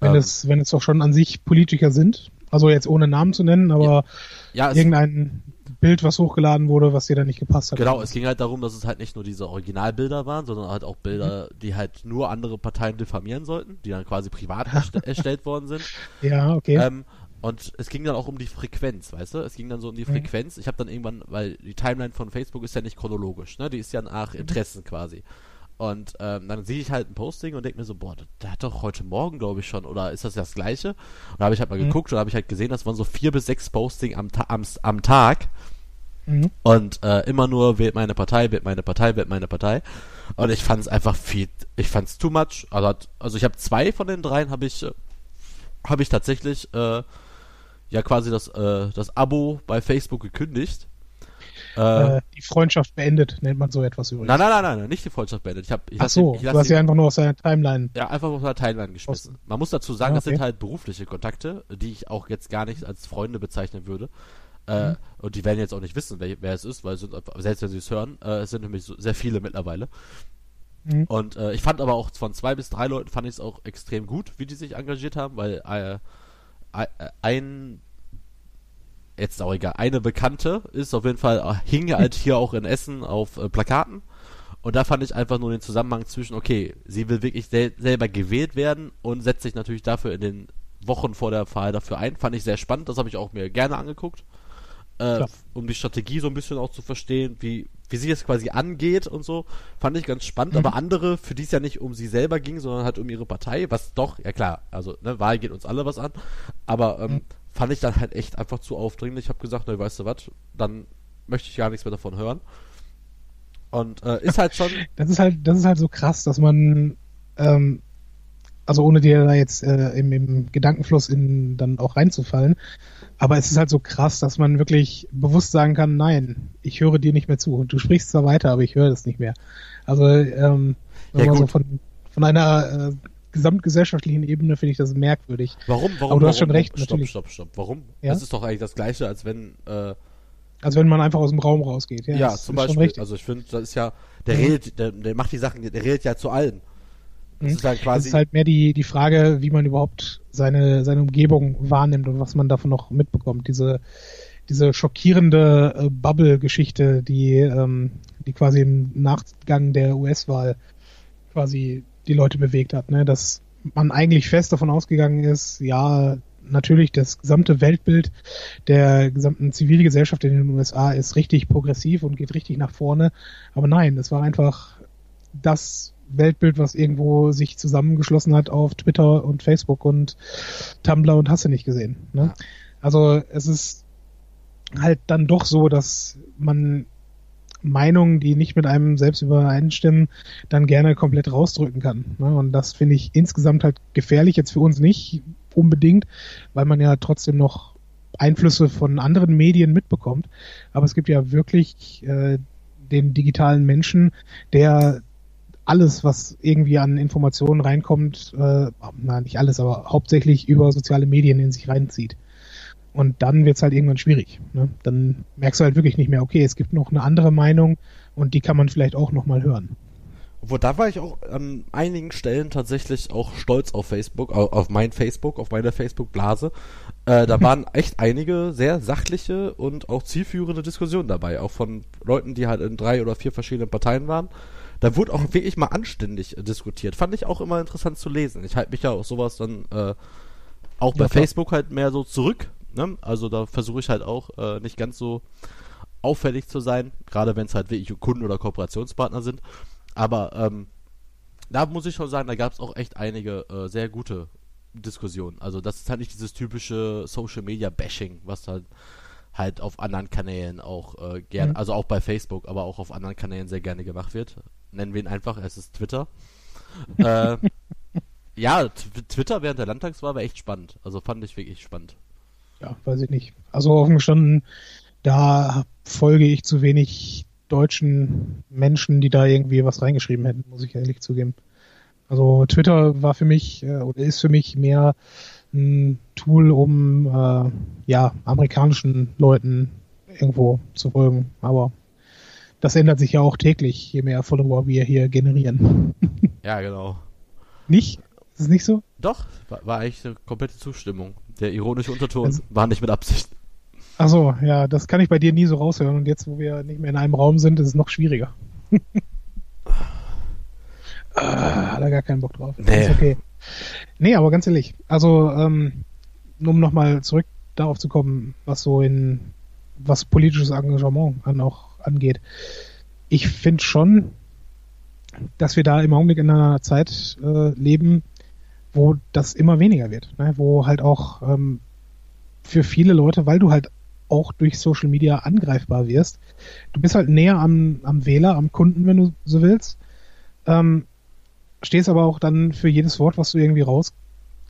wenn ähm, es, wenn es doch schon an sich Politiker sind, also jetzt ohne Namen zu nennen, aber ja, ja, irgendein Bild, was hochgeladen wurde, was dir dann nicht gepasst hat. Genau, es ging halt darum, dass es halt nicht nur diese Originalbilder waren, sondern halt auch Bilder, mhm. die halt nur andere Parteien diffamieren sollten, die dann quasi privat erstellt worden sind. Ja, okay. Ähm, und es ging dann auch um die Frequenz, weißt du? Es ging dann so um die. Frequenz. Ich habe dann irgendwann, weil die Timeline von Facebook ist ja nicht chronologisch, ne? Die ist ja nach mhm. Interessen quasi. Und ähm, dann sehe ich halt ein Posting und denke mir so, boah, der hat doch heute Morgen, glaube ich, schon, oder ist das das gleiche? Und da habe ich halt mal mhm. geguckt und habe ich halt gesehen, das waren so vier bis sechs Posting am, am, am Tag. Mhm. Und äh, immer nur wählt meine Partei, wählt meine Partei, wählt meine Partei. Und ich fand es einfach viel, ich fand es too much. Also, also ich habe zwei von den dreien habe ich, äh, habe ich tatsächlich äh, ja quasi das, äh, das Abo bei Facebook gekündigt. Äh, die Freundschaft beendet, nennt man so etwas übrigens. Nein, nein, nein, nein, nicht die Freundschaft beendet. Ich hab, ich Ach so, den, du hast sie einfach nur aus deiner Timeline. Ja, einfach aus seiner Timeline geschmissen. Man muss dazu sagen, ah, okay. das sind halt berufliche Kontakte, die ich auch jetzt gar nicht als Freunde bezeichnen würde. Äh, mhm. Und die werden jetzt auch nicht wissen, wer, wer es ist, weil sind, selbst wenn sie es hören, äh, es sind nämlich so, sehr viele mittlerweile. Mhm. Und äh, ich fand aber auch von zwei bis drei Leuten fand ich es auch extrem gut, wie die sich engagiert haben, weil äh, ein jetzt auch egal, eine Bekannte ist auf jeden Fall, äh, hing halt hier auch in Essen auf äh, Plakaten. Und da fand ich einfach nur den Zusammenhang zwischen, okay, sie will wirklich sel selber gewählt werden und setzt sich natürlich dafür in den Wochen vor der Wahl dafür ein. Fand ich sehr spannend, das habe ich auch mir gerne angeguckt äh, um die Strategie so ein bisschen auch zu verstehen, wie, wie sie es quasi angeht und so, fand ich ganz spannend. Mhm. Aber andere, für die es ja nicht um sie selber ging, sondern halt um ihre Partei, was doch, ja klar, also ne, Wahl geht uns alle was an, aber ähm, mhm. fand ich dann halt echt einfach zu aufdringlich. Ich habe gesagt, ne, weißt du was, dann möchte ich gar nichts mehr davon hören. Und äh, ist halt schon. Das ist halt, das ist halt so krass, dass man ähm, also ohne dir da jetzt äh, im, im Gedankenfluss in dann auch reinzufallen, aber es ist halt so krass, dass man wirklich bewusst sagen kann, nein, ich höre dir nicht mehr zu. Und du sprichst zwar weiter, aber ich höre das nicht mehr. Also ähm, ja, so von, von einer äh, gesamtgesellschaftlichen Ebene finde ich das merkwürdig. Warum? Warum? Aber du warum? hast schon recht, stopp, natürlich. Stopp, stopp. Warum? Ja? Das ist doch eigentlich das Gleiche, als wenn äh, also wenn man einfach aus dem Raum rausgeht. Ja, ja zum Beispiel. Also ich finde, das ist ja, der redet, der, der macht die Sachen, der redet ja zu allen. Das mhm. ist halt quasi. Das ist halt mehr die, die Frage, wie man überhaupt seine, seine Umgebung wahrnimmt und was man davon noch mitbekommt. Diese, diese schockierende äh, Bubble-Geschichte, die, ähm, die quasi im Nachgang der US-Wahl quasi die Leute bewegt hat, ne? dass man eigentlich fest davon ausgegangen ist, ja, natürlich das gesamte Weltbild der gesamten Zivilgesellschaft in den USA ist richtig progressiv und geht richtig nach vorne. Aber nein, es war einfach das Weltbild, was irgendwo sich zusammengeschlossen hat auf Twitter und Facebook und Tumblr und hast du nicht gesehen. Ne? Also es ist halt dann doch so, dass man Meinungen, die nicht mit einem selbst übereinstimmen, dann gerne komplett rausdrücken kann. Ne? Und das finde ich insgesamt halt gefährlich, jetzt für uns nicht unbedingt, weil man ja trotzdem noch Einflüsse von anderen Medien mitbekommt. Aber es gibt ja wirklich äh, den digitalen Menschen, der alles, was irgendwie an Informationen reinkommt, äh, na nicht alles, aber hauptsächlich über soziale Medien in sich reinzieht. Und dann wird's halt irgendwann schwierig. Ne? Dann merkst du halt wirklich nicht mehr, okay, es gibt noch eine andere Meinung und die kann man vielleicht auch nochmal hören. Obwohl, da war ich auch an einigen Stellen tatsächlich auch stolz auf Facebook, auf mein Facebook, auf meine Facebook-Blase. Äh, da waren echt einige sehr sachliche und auch zielführende Diskussionen dabei, auch von Leuten, die halt in drei oder vier verschiedenen Parteien waren. Da wurde auch wirklich mal anständig äh, diskutiert. Fand ich auch immer interessant zu lesen. Ich halte mich ja auch sowas dann äh, auch bei ja, Facebook halt mehr so zurück. Ne? Also da versuche ich halt auch äh, nicht ganz so auffällig zu sein, gerade wenn es halt wirklich Kunden oder Kooperationspartner sind. Aber ähm, da muss ich schon sagen, da gab es auch echt einige äh, sehr gute Diskussionen. Also das ist halt nicht dieses typische Social Media Bashing, was halt halt auf anderen Kanälen auch äh, gerne, mhm. also auch bei Facebook, aber auch auf anderen Kanälen sehr gerne gemacht wird. Nennen wir ihn einfach, es ist Twitter. äh, ja, Twitter während der Landtagswahl war echt spannend. Also fand ich wirklich spannend. Ja, weiß ich nicht. Also offen gestanden, da folge ich zu wenig deutschen Menschen, die da irgendwie was reingeschrieben hätten, muss ich ehrlich zugeben. Also Twitter war für mich äh, oder ist für mich mehr ein Tool, um äh, ja amerikanischen Leuten irgendwo zu folgen. Aber das ändert sich ja auch täglich, je mehr Follower wir hier generieren. ja, genau. Nicht? Ist es nicht so? Doch, war, war eigentlich eine komplette Zustimmung. Der ironische Unterton also, war nicht mit Absicht. Achso, ja, das kann ich bei dir nie so raushören. Und jetzt, wo wir nicht mehr in einem Raum sind, ist es noch schwieriger. ah, hat er gar keinen Bock drauf. Nee. Ist okay. Nee, aber ganz ehrlich, also ähm, um nochmal zurück darauf zu kommen, was so in was politisches Engagement an auch angeht. Ich finde schon, dass wir da im Augenblick in einer Zeit äh, leben, wo das immer weniger wird, ne? wo halt auch ähm, für viele Leute, weil du halt auch durch Social Media angreifbar wirst, du bist halt näher am, am Wähler, am Kunden, wenn du so willst, ähm, stehst aber auch dann für jedes Wort, was du irgendwie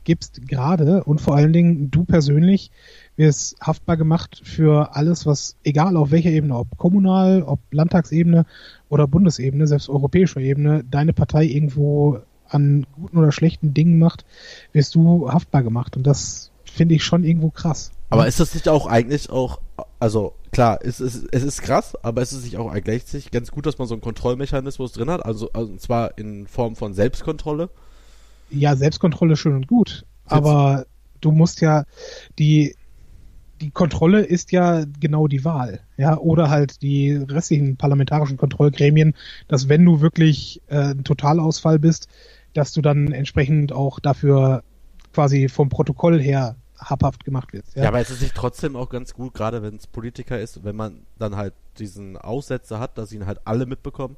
rausgibst, gerade und vor allen Dingen du persönlich wirst haftbar gemacht für alles, was, egal auf welcher Ebene, ob kommunal, ob Landtagsebene oder Bundesebene, selbst europäischer Ebene, deine Partei irgendwo an guten oder schlechten Dingen macht, wirst du haftbar gemacht. Und das finde ich schon irgendwo krass. Aber ist das nicht auch eigentlich auch, also klar, es ist, es ist krass, aber ist es nicht auch gleichzeitig ganz gut, dass man so einen Kontrollmechanismus drin hat, also, also und zwar in Form von Selbstkontrolle? Ja, Selbstkontrolle schön und gut, aber du musst ja die die Kontrolle ist ja genau die Wahl, ja, oder halt die restlichen parlamentarischen Kontrollgremien, dass wenn du wirklich äh, ein Totalausfall bist, dass du dann entsprechend auch dafür quasi vom Protokoll her habhaft gemacht wird. Ja, ja aber es ist sich trotzdem auch ganz gut, gerade wenn es Politiker ist, wenn man dann halt diesen Aussetzer hat, dass ihn halt alle mitbekommen,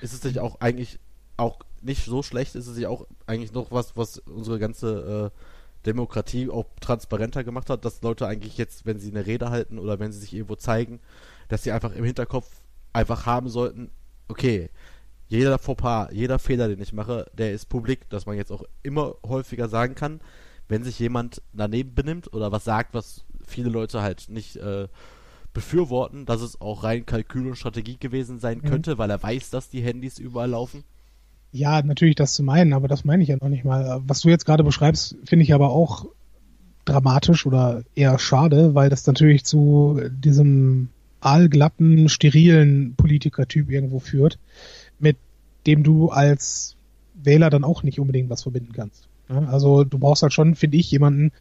ist es sich auch eigentlich auch nicht so schlecht, ist es sich auch eigentlich noch was, was unsere ganze äh, Demokratie auch transparenter gemacht hat, dass Leute eigentlich jetzt, wenn sie eine Rede halten oder wenn sie sich irgendwo zeigen, dass sie einfach im Hinterkopf einfach haben sollten, okay, jeder Fauxpas, jeder Fehler, den ich mache, der ist publik, dass man jetzt auch immer häufiger sagen kann, wenn sich jemand daneben benimmt oder was sagt, was viele Leute halt nicht äh, befürworten, dass es auch rein Kalkül und Strategie gewesen sein mhm. könnte, weil er weiß, dass die Handys überall laufen. Ja, natürlich das zu meinen, aber das meine ich ja noch nicht mal. Was du jetzt gerade beschreibst, finde ich aber auch dramatisch oder eher schade, weil das natürlich zu diesem aalglatten, sterilen Politikertyp irgendwo führt, mit dem du als Wähler dann auch nicht unbedingt was verbinden kannst. Also du brauchst halt schon, finde ich, jemanden,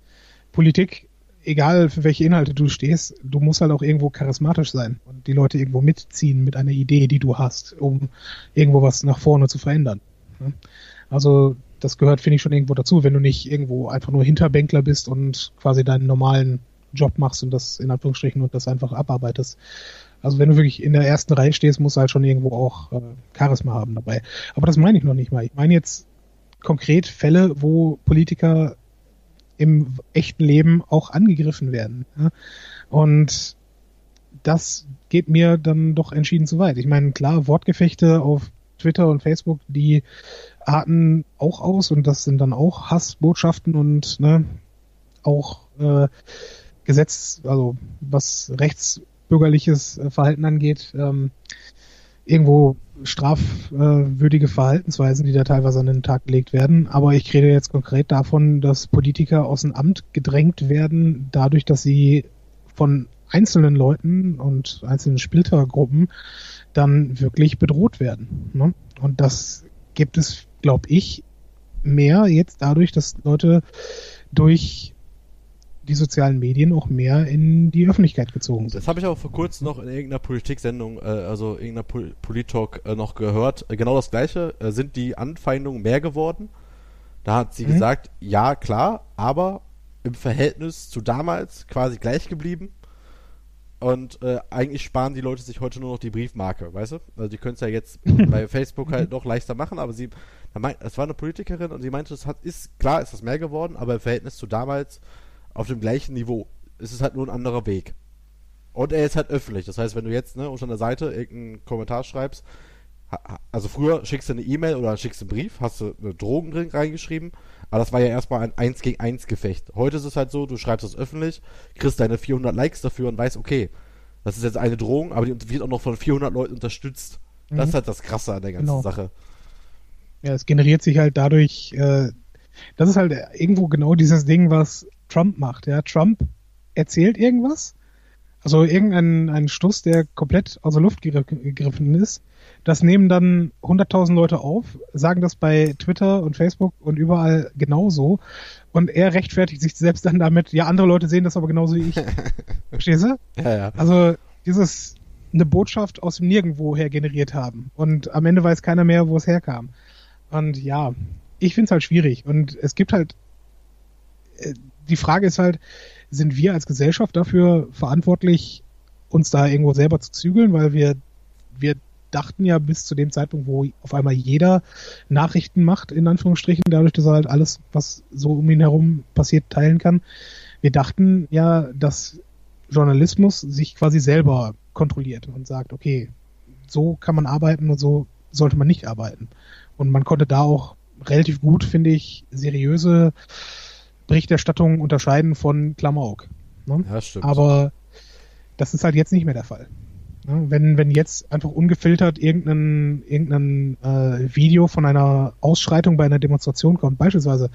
Politik, egal für welche Inhalte du stehst, du musst halt auch irgendwo charismatisch sein und die Leute irgendwo mitziehen mit einer Idee, die du hast, um irgendwo was nach vorne zu verändern. Also das gehört, finde ich, schon irgendwo dazu, wenn du nicht irgendwo einfach nur Hinterbänkler bist und quasi deinen normalen Job machst und das in Anführungsstrichen und das einfach abarbeitest. Also wenn du wirklich in der ersten Reihe stehst, musst du halt schon irgendwo auch äh, Charisma haben dabei. Aber das meine ich noch nicht mal. Ich meine jetzt konkret Fälle, wo Politiker im echten Leben auch angegriffen werden. Ja? Und das geht mir dann doch entschieden zu weit. Ich meine, klar, Wortgefechte auf Twitter und Facebook, die arten auch aus und das sind dann auch Hassbotschaften und ne, auch äh, Gesetz, also was rechtsbürgerliches Verhalten angeht, ähm, irgendwo strafwürdige Verhaltensweisen, die da teilweise an den Tag gelegt werden. Aber ich rede jetzt konkret davon, dass Politiker aus dem Amt gedrängt werden, dadurch, dass sie von einzelnen Leuten und einzelnen Spieltaggruppen dann wirklich bedroht werden. Ne? Und das gibt es, glaube ich, mehr jetzt dadurch, dass Leute durch die sozialen Medien auch mehr in die Öffentlichkeit gezogen sind. Das habe ich auch vor kurzem noch in irgendeiner Politiksendung, äh, also irgendeiner Pol Polit-Talk äh, noch gehört. Genau das gleiche. Äh, sind die Anfeindungen mehr geworden? Da hat sie mhm. gesagt, ja, klar, aber im Verhältnis zu damals quasi gleich geblieben. Und äh, eigentlich sparen die Leute sich heute nur noch die Briefmarke, weißt du? Also die können es ja jetzt bei Facebook halt noch leichter machen, aber sie, es war eine Politikerin und sie meinte, es hat, ist, klar ist das mehr geworden, aber im Verhältnis zu damals auf dem gleichen Niveau. Es ist halt nur ein anderer Weg. Und er ist halt öffentlich. Das heißt, wenn du jetzt ne, unter einer Seite irgendeinen Kommentar schreibst, also früher schickst du eine E-Mail oder schickst einen Brief, hast du eine Drogen drin reingeschrieben, aber das war ja erstmal ein 1 gegen 1 Gefecht. Heute ist es halt so, du schreibst es öffentlich, kriegst deine 400 Likes dafür und weißt, okay, das ist jetzt eine Drohung, aber die wird auch noch von 400 Leuten unterstützt. Das mhm. ist halt das Krasse an der ganzen genau. Sache. Ja, es generiert sich halt dadurch, äh, das ist halt irgendwo genau dieses Ding, was Trump macht. Ja, Trump erzählt irgendwas, also irgendein ein Stuss, der komplett aus der Luft gegriffen ist. Das nehmen dann 100.000 Leute auf, sagen das bei Twitter und Facebook und überall genauso. Und er rechtfertigt sich selbst dann damit, ja, andere Leute sehen das aber genauso wie ich. Verstehst du? Ja, ja. Also dieses eine Botschaft aus dem Nirgendwo her generiert haben. Und am Ende weiß keiner mehr, wo es herkam. Und ja, ich finde es halt schwierig. Und es gibt halt, äh, die Frage ist halt, sind wir als Gesellschaft dafür verantwortlich, uns da irgendwo selber zu zügeln, weil wir, wir dachten ja bis zu dem Zeitpunkt, wo auf einmal jeder Nachrichten macht, in Anführungsstrichen, dadurch, dass er halt alles, was so um ihn herum passiert, teilen kann. Wir dachten ja, dass Journalismus sich quasi selber kontrolliert und sagt, okay, so kann man arbeiten und so sollte man nicht arbeiten. Und man konnte da auch relativ gut, finde ich, seriöse Berichterstattung unterscheiden von Klamauk. Ne? Ja, stimmt. Aber das ist halt jetzt nicht mehr der Fall. Ne? Wenn, wenn jetzt einfach ungefiltert irgendein, irgendein äh, Video von einer Ausschreitung bei einer Demonstration kommt, beispielsweise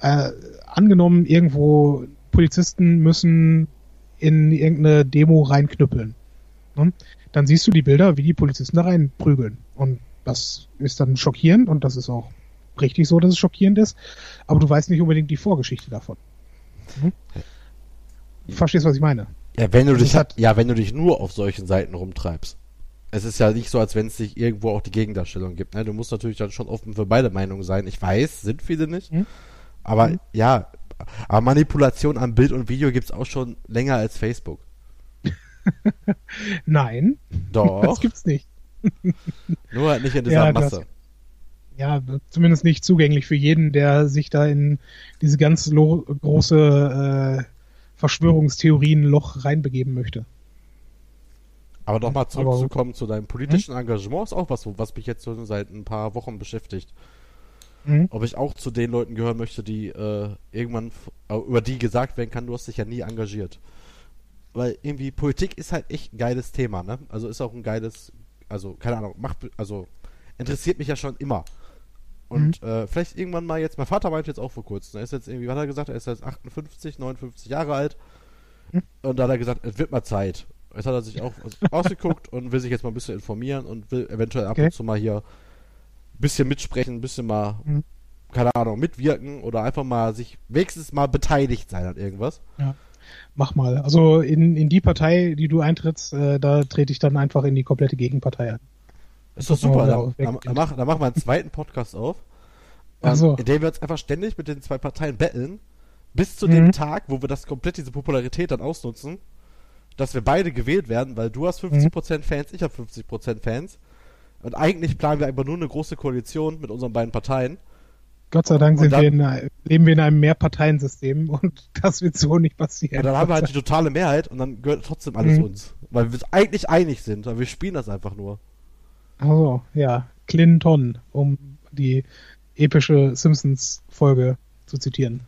äh, angenommen irgendwo Polizisten müssen in irgendeine Demo reinknüppeln. Ne? Dann siehst du die Bilder, wie die Polizisten da reinprügeln. Und das ist dann schockierend und das ist auch richtig so, dass es schockierend ist, aber du weißt nicht unbedingt die Vorgeschichte davon. Hm? Verstehst du, was ich meine? Ja, wenn du dich hat, ja, wenn du dich nur auf solchen Seiten rumtreibst. Es ist ja nicht so, als wenn es nicht irgendwo auch die Gegendarstellung gibt. Ne? Du musst natürlich dann schon offen für beide Meinungen sein. Ich weiß, sind viele nicht. Hm? Aber hm? ja, aber Manipulation an Bild und Video gibt es auch schon länger als Facebook. Nein. Doch. Das gibt's nicht. Nur halt nicht in dieser ja, Masse ja, zumindest nicht zugänglich für jeden, der sich da in diese ganz große äh, Verschwörungstheorien-Loch reinbegeben möchte. Aber nochmal zurückzukommen zu deinem politischen hm? Engagement ist auch was, was mich jetzt so seit ein paar Wochen beschäftigt. Mhm. Ob ich auch zu den Leuten gehören möchte, die äh, irgendwann über die gesagt werden kann, du hast dich ja nie engagiert. Weil irgendwie Politik ist halt echt ein geiles Thema, ne? Also ist auch ein geiles, also keine Ahnung, macht, also interessiert mich ja schon immer. Und mhm. äh, vielleicht irgendwann mal jetzt, mein Vater meinte jetzt auch vor kurzem, er ist jetzt irgendwie, was hat er gesagt, er ist jetzt 58, 59 Jahre alt. Mhm. Und da hat er gesagt, es wird mal Zeit. Jetzt hat er sich auch ausgeguckt und will sich jetzt mal ein bisschen informieren und will eventuell ab okay. und zu mal hier ein bisschen mitsprechen, ein bisschen mal, mhm. keine Ahnung, mitwirken oder einfach mal sich wenigstens mal beteiligt sein an irgendwas. Ja. Mach mal. Also in, in die Partei, die du eintrittst, äh, da trete ich dann einfach in die komplette Gegenpartei ein. Ist doch super. Da, da, da, mach, da machen wir einen zweiten Podcast auf. Ähm, so. In dem wir uns einfach ständig mit den zwei Parteien betteln. Bis zu mhm. dem Tag, wo wir das komplett diese Popularität dann ausnutzen, dass wir beide gewählt werden, weil du hast 50% mhm. Fans, ich habe 50% Fans. Und eigentlich planen wir einfach nur eine große Koalition mit unseren beiden Parteien. Gott sei Dank sind dann, wir in, leben wir in einem Mehrparteiensystem und das wird so nicht passieren. Und dann haben wir halt die totale Mehrheit und dann gehört trotzdem alles mhm. uns. Weil wir uns eigentlich einig sind, weil wir spielen das einfach nur. Also, ja, Clinton, um die epische Simpsons-Folge zu zitieren.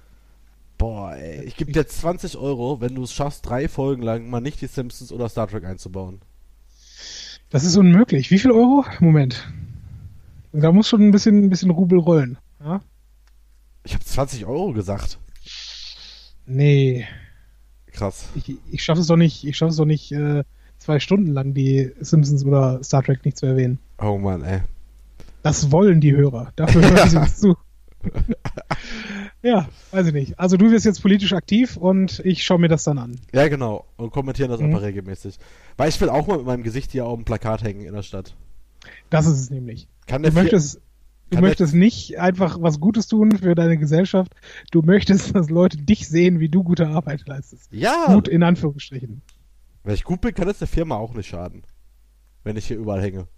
Boah, ey, ich gebe dir 20 Euro, wenn du es schaffst, drei Folgen lang mal nicht die Simpsons oder Star Trek einzubauen. Das ist unmöglich. Wie viel Euro? Moment. Da muss schon ein bisschen, ein bisschen Rubel rollen. Ja? Ich habe 20 Euro gesagt. Nee. Krass. Ich, ich schaffe es doch nicht, ich schaffe es doch nicht, äh, zwei Stunden lang die Simpsons oder Star Trek nicht zu erwähnen. Oh Mann, ey. Das wollen die Hörer. Dafür hören sie uns zu. ja, weiß ich nicht. Also du wirst jetzt politisch aktiv und ich schaue mir das dann an. Ja, genau. Und kommentieren das mhm. einfach regelmäßig. Weil ich will auch mal mit meinem Gesicht hier auf dem Plakat hängen in der Stadt. Das ist es nämlich. Kann du möchtest, du möchtest nicht einfach was Gutes tun für deine Gesellschaft. Du möchtest, dass Leute dich sehen, wie du gute Arbeit leistest. Ja. Gut in Anführungsstrichen. Wenn ich gut bin, kann es der Firma auch nicht schaden. Wenn ich hier überall hänge.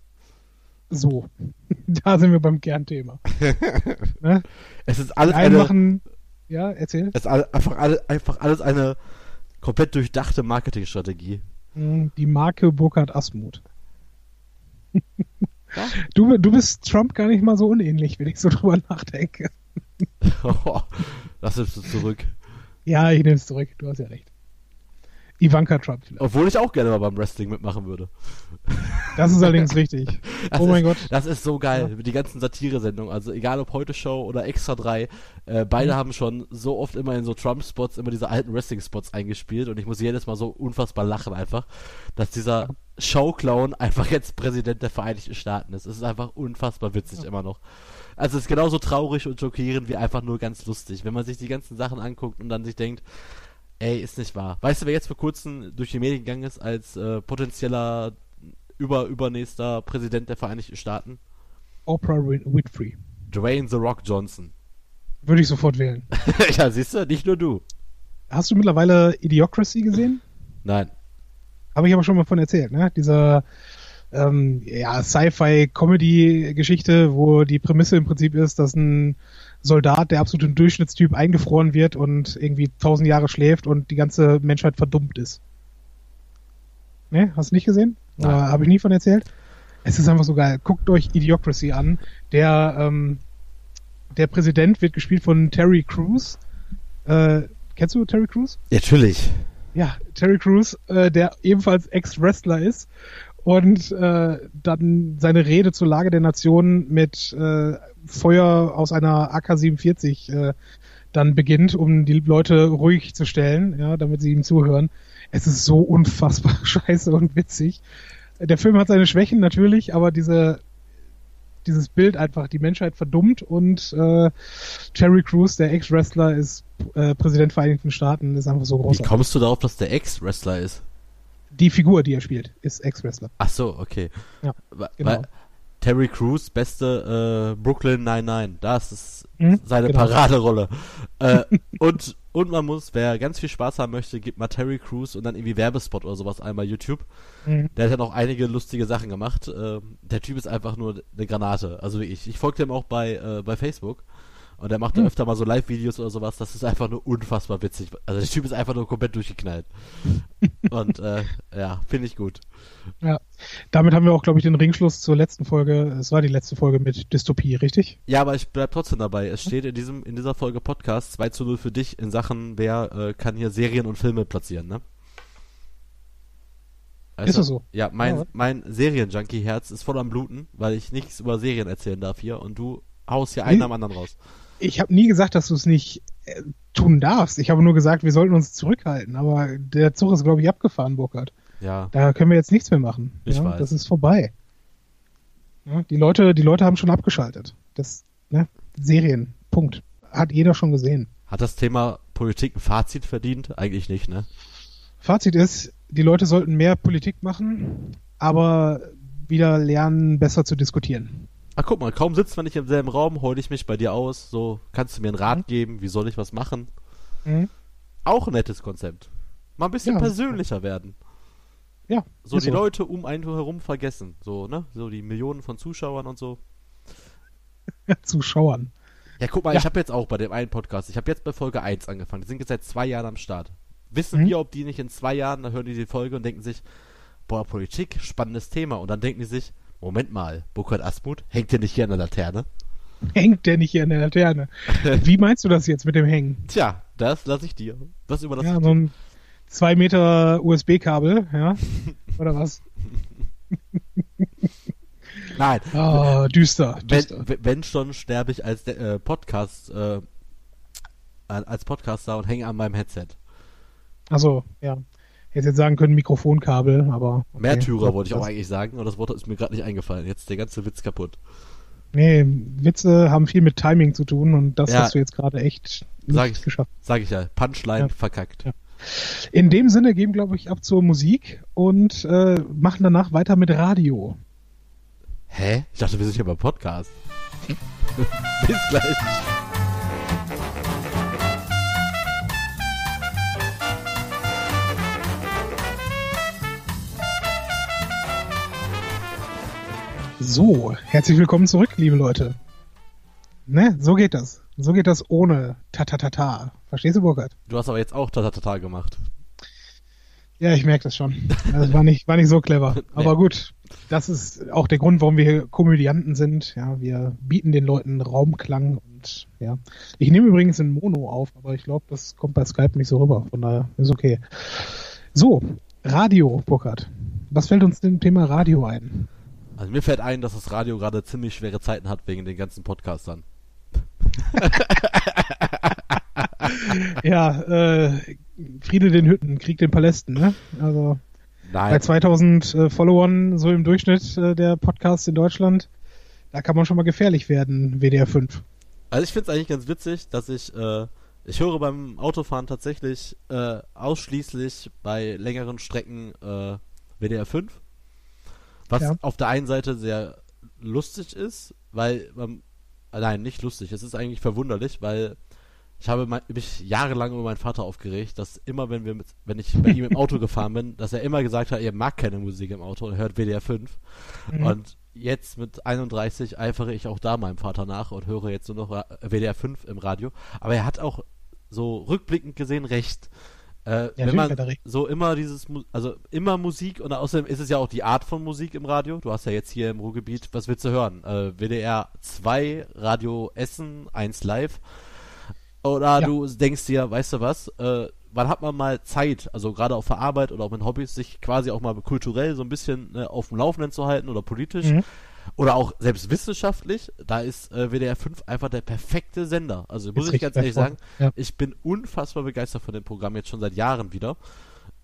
So, da sind wir beim Kernthema. ne? Es ist alles eine... Machen... Ja, erzähl. Es ist einfach, alle, einfach alles eine komplett durchdachte Marketingstrategie. Hm, die Marke Burkhard Asmuth. Ja? Du, du bist Trump gar nicht mal so unähnlich, wenn ich so drüber nachdenke. Lass es zurück. Ja, ich nehme es zurück. Du hast ja recht. Ivanka Trump vielleicht. Obwohl ich auch gerne mal beim Wrestling mitmachen würde. Das ist allerdings richtig. Das oh mein ist, Gott. Das ist so geil. Ja. Die ganzen Satire-Sendungen. Also egal ob Heute Show oder Extra 3. Äh, beide mhm. haben schon so oft immer in so Trump-Spots immer diese alten Wrestling-Spots eingespielt. Und ich muss jedes Mal so unfassbar lachen einfach, dass dieser Showclown einfach jetzt Präsident der Vereinigten Staaten ist. Es ist einfach unfassbar witzig ja. immer noch. Also es ist genauso traurig und schockierend wie einfach nur ganz lustig. Wenn man sich die ganzen Sachen anguckt und dann sich denkt, ey, ist nicht wahr. Weißt du, wer jetzt vor kurzem durch die Medien gegangen ist als äh, potenzieller über übernächster Präsident der Vereinigten Staaten? Oprah Winfrey. Dwayne The Rock Johnson. Würde ich sofort wählen. ja, siehst du, nicht nur du. Hast du mittlerweile Idiocracy gesehen? Nein. Habe ich aber schon mal von erzählt, ne? Dieser ähm, ja, Sci-Fi-Comedy-Geschichte, wo die Prämisse im Prinzip ist, dass ein Soldat, der absolute Durchschnittstyp, eingefroren wird und irgendwie tausend Jahre schläft und die ganze Menschheit verdummt ist. Ne? Hast du nicht gesehen? Oder habe ich nie von erzählt? Es ist einfach so geil. Guckt euch Idiocracy an. Der, ähm, der Präsident wird gespielt von Terry Crews. Äh, kennst du Terry Crews? Natürlich. Ja, Terry Crews, äh, der ebenfalls Ex-Wrestler ist und äh, dann seine Rede zur Lage der Nation mit äh, Feuer aus einer AK-47 äh, dann beginnt, um die Leute ruhig zu stellen, ja, damit sie ihm zuhören. Es ist so unfassbar scheiße und witzig. Der Film hat seine Schwächen natürlich, aber diese dieses Bild einfach die Menschheit verdummt und äh, Terry Crews, der Ex-Wrestler, ist äh, Präsident Vereinigten Staaten, ist einfach so groß. Wie kommst du darauf, dass der Ex-Wrestler ist? Die Figur, die er spielt, ist Ex-Wrestler. Ach so, okay. Ja, genau. Weil Terry Crews, beste äh, Brooklyn 99, das ist hm, seine genau. Paraderolle. äh, und, und man muss, wer ganz viel Spaß haben möchte, gibt mal Terry Crews und dann irgendwie Werbespot oder sowas einmal YouTube. Mhm. Der hat ja noch einige lustige Sachen gemacht. Äh, der Typ ist einfach nur eine Granate. Also ich, ich folge dem auch bei, äh, bei Facebook. Und er macht hm. öfter mal so Live-Videos oder sowas. Das ist einfach nur unfassbar witzig. Also der Typ ist einfach nur komplett durchgeknallt. Und äh, ja, finde ich gut. Ja, damit haben wir auch, glaube ich, den Ringschluss zur letzten Folge. Es war die letzte Folge mit Dystopie, richtig? Ja, aber ich bleib trotzdem dabei. Es steht in diesem in dieser Folge Podcast 2 zu 0 für dich in Sachen, wer äh, kann hier Serien und Filme platzieren, ne? Also, ist das so? Ja, mein, ja. mein Serien-Junkie-Herz ist voll am Bluten, weil ich nichts über Serien erzählen darf hier und du haust hier einen am anderen raus ich habe nie gesagt, dass du es nicht äh, tun darfst. Ich habe nur gesagt, wir sollten uns zurückhalten. Aber der Zug ist, glaube ich, abgefahren, Burkhard. Ja. Da können wir jetzt nichts mehr machen. Ich ja, weiß. Das ist vorbei. Ja, die Leute, die Leute haben schon abgeschaltet. Das, ne? Serien. Punkt. Hat jeder schon gesehen. Hat das Thema Politik ein Fazit verdient? Eigentlich nicht, ne? Fazit ist, die Leute sollten mehr Politik machen, aber wieder lernen, besser zu diskutieren. Ach guck mal, kaum sitzt man nicht im selben Raum, heule ich mich bei dir aus. So, kannst du mir einen Rat mhm. geben, wie soll ich was machen? Mhm. Auch ein nettes Konzept. Mal ein bisschen ja. persönlicher werden. Ja. So die so. Leute um einen herum vergessen. So, ne? So die Millionen von Zuschauern und so. Zuschauern. Ja, guck mal, ja. ich habe jetzt auch bei dem einen Podcast, ich habe jetzt bei Folge 1 angefangen. Die sind jetzt seit zwei Jahren am Start. Wissen mhm. wir, ob die nicht in zwei Jahren, da hören die die Folge und denken sich, boah, Politik, spannendes Thema. Und dann denken die sich, Moment mal, Burkhard Asmuth, hängt der nicht hier an der Laterne? Hängt der nicht hier an der Laterne? Wie meinst du das jetzt mit dem Hängen? Tja, das lasse ich dir. Was über das Ja, so ein 2 Meter USB-Kabel, ja? Oder was? Nein. Oh, düster. düster. Wenn, wenn schon sterbe ich als äh, Podcast, äh, als Podcaster und hänge an meinem Headset. Achso, ja hätte jetzt sagen können Mikrofonkabel, aber. Okay. Märtyrer wollte ich auch eigentlich sagen, aber das Wort ist mir gerade nicht eingefallen. Jetzt ist der ganze Witz kaputt. Nee, Witze haben viel mit Timing zu tun und das ja. hast du jetzt gerade echt nicht sag ich, geschafft. Sag ich ja, Punchline ja. verkackt. Ja. In dem Sinne gehen, glaube ich, ab zur Musik und äh, machen danach weiter mit Radio. Hä? Ich dachte, wir sind hier beim Podcast. Bis gleich. So, herzlich willkommen zurück, liebe Leute. Ne, so geht das. So geht das ohne Tatatata. Verstehst du, Burkhard? Du hast aber jetzt auch Tatatata gemacht. Ja, ich merke das schon. Das war nicht, war nicht so clever. Aber nee. gut, das ist auch der Grund, warum wir hier Komödianten sind. Ja, wir bieten den Leuten Raumklang und ja. Ich nehme übrigens in Mono auf, aber ich glaube, das kommt bei Skype nicht so rüber. Von daher ist okay. So, Radio, Burkhard. Was fällt uns dem Thema Radio ein? Also mir fällt ein, dass das Radio gerade ziemlich schwere Zeiten hat wegen den ganzen Podcastern. ja, äh, Friede den Hütten, Krieg den Palästen, ne? Also Nein. bei 2000 äh, Followern so im Durchschnitt äh, der Podcast in Deutschland, da kann man schon mal gefährlich werden, WDR 5. Also ich finde es eigentlich ganz witzig, dass ich äh, ich höre beim Autofahren tatsächlich äh, ausschließlich bei längeren Strecken äh, WDR 5. Was ja. auf der einen Seite sehr lustig ist, weil man, nein, nicht lustig, es ist eigentlich verwunderlich, weil ich habe mich jahrelang über meinen Vater aufgeregt, dass immer, wenn wir mit, wenn ich bei ihm im Auto gefahren bin, dass er immer gesagt hat, er mag keine Musik im Auto, er hört WDR 5. Mhm. Und jetzt mit 31 eifere ich auch da meinem Vater nach und höre jetzt nur noch WDR 5 im Radio. Aber er hat auch so rückblickend gesehen recht. Äh, ja, wenn man so immer dieses, also immer Musik und außerdem ist es ja auch die Art von Musik im Radio. Du hast ja jetzt hier im Ruhrgebiet, was willst du hören? Äh, WDR 2, Radio Essen, 1 Live. Oder ja. du denkst dir, weißt du was, äh, wann hat man mal Zeit, also gerade auf der Arbeit oder auch mit Hobbys, sich quasi auch mal kulturell so ein bisschen ne, auf dem Laufenden zu halten oder politisch. Mhm. Oder auch selbst wissenschaftlich, da ist äh, WDR 5 einfach der perfekte Sender. Also muss ich ganz ehrlich sagen, ja. ich bin unfassbar begeistert von dem Programm jetzt schon seit Jahren wieder.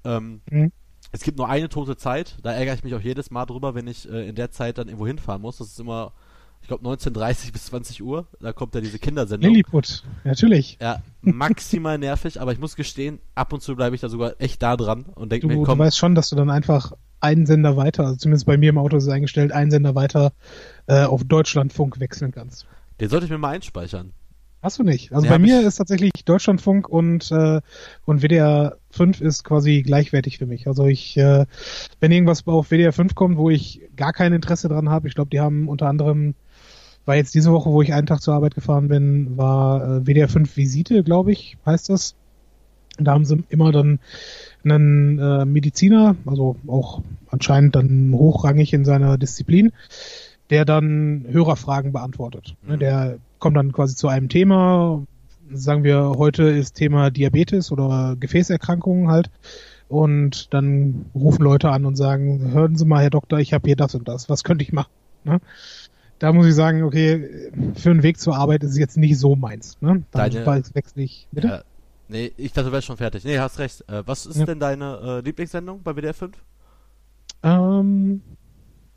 Ähm, mhm. Es gibt nur eine tote Zeit, da ärgere ich mich auch jedes Mal drüber, wenn ich äh, in der Zeit dann irgendwo hinfahren muss. Das ist immer ich glaube 19.30 bis 20 Uhr, da kommt ja diese Kindersendung. Lilliput, natürlich. Ja, maximal nervig, aber ich muss gestehen, ab und zu bleibe ich da sogar echt da dran und denke mir, komm. Du weißt schon, dass du dann einfach einen Sender weiter, also zumindest bei mir im Auto ist es eingestellt, einen Sender weiter äh, auf Deutschlandfunk wechseln kannst. Den sollte ich mir mal einspeichern. Hast du nicht. Also ja, bei mir ist tatsächlich Deutschlandfunk und, äh, und WDR 5 ist quasi gleichwertig für mich. Also ich, äh, wenn irgendwas auf WDR 5 kommt, wo ich gar kein Interesse dran habe, ich glaube, die haben unter anderem war jetzt diese Woche, wo ich einen Tag zur Arbeit gefahren bin, war äh, WDR 5 Visite, glaube ich, heißt das. Da haben sie immer dann einen äh, Mediziner, also auch anscheinend dann hochrangig in seiner Disziplin, der dann Hörerfragen beantwortet. Ne, mhm. Der kommt dann quasi zu einem Thema. Sagen wir, heute ist Thema Diabetes oder Gefäßerkrankungen halt. Und dann rufen Leute an und sagen, hören Sie mal, Herr Doktor, ich habe hier das und das. Was könnte ich machen? Ne? da muss ich sagen, okay, für einen Weg zur Arbeit ist es jetzt nicht so meins. Ne? Dann deine, wechsle ich. Bitte? Ja, nee, ich dachte, du wärst schon fertig. Nee, hast recht. Äh, was ist ja. denn deine äh, Lieblingssendung bei WDR 5? Ähm,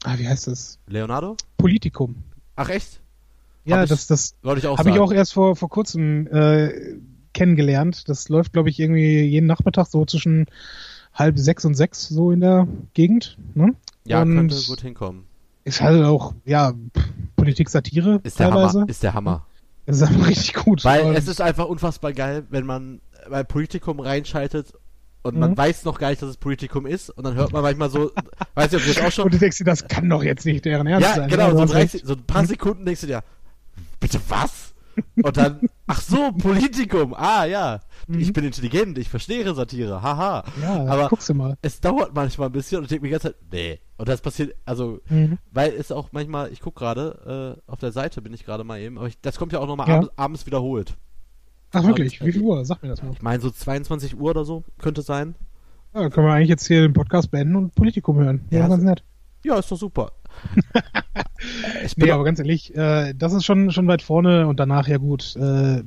ah, wie heißt das? Leonardo? Politikum. Ach echt? Ja, ich, das, das habe ich auch erst vor, vor kurzem äh, kennengelernt. Das läuft, glaube ich, irgendwie jeden Nachmittag so zwischen halb sechs und sechs so in der Gegend. Ne? Ja, und könnte gut hinkommen ist halt auch, ja, Politik-Satire ist der teilweise. Hammer, ist der Hammer. Das ist einfach richtig gut. Weil es ist einfach unfassbar geil, wenn man bei Politikum reinschaltet und mhm. man weiß noch gar nicht, dass es Politikum ist und dann hört man manchmal so, weiß nicht, ob du das auch schon... Und du denkst dir, das kann doch jetzt nicht deren Ernst ja, sein. Genau, so, 30, so ein paar Sekunden denkst du dir, bitte was? Und dann, ach so, Politikum, ah ja, mhm. ich bin intelligent, ich verstehe Satire, haha. Ja, aber guckst du mal. Es dauert manchmal ein bisschen und ich denke mir die ganze Zeit, nee. Und das passiert, also, mhm. weil es auch manchmal, ich gucke gerade, äh, auf der Seite bin ich gerade mal eben, aber ich, das kommt ja auch nochmal ja. abends, abends wiederholt. Ach wirklich? Und, Wie viel Uhr? Sag mir das mal. Ich meine, so 22 Uhr oder so könnte sein. Ja, können wir eigentlich jetzt hier den Podcast beenden und Politikum hören. Ja, ja ganz nett. Ja, ist doch super. ich nee, aber ganz ehrlich, äh, das ist schon, schon weit vorne und danach ja gut. Äh,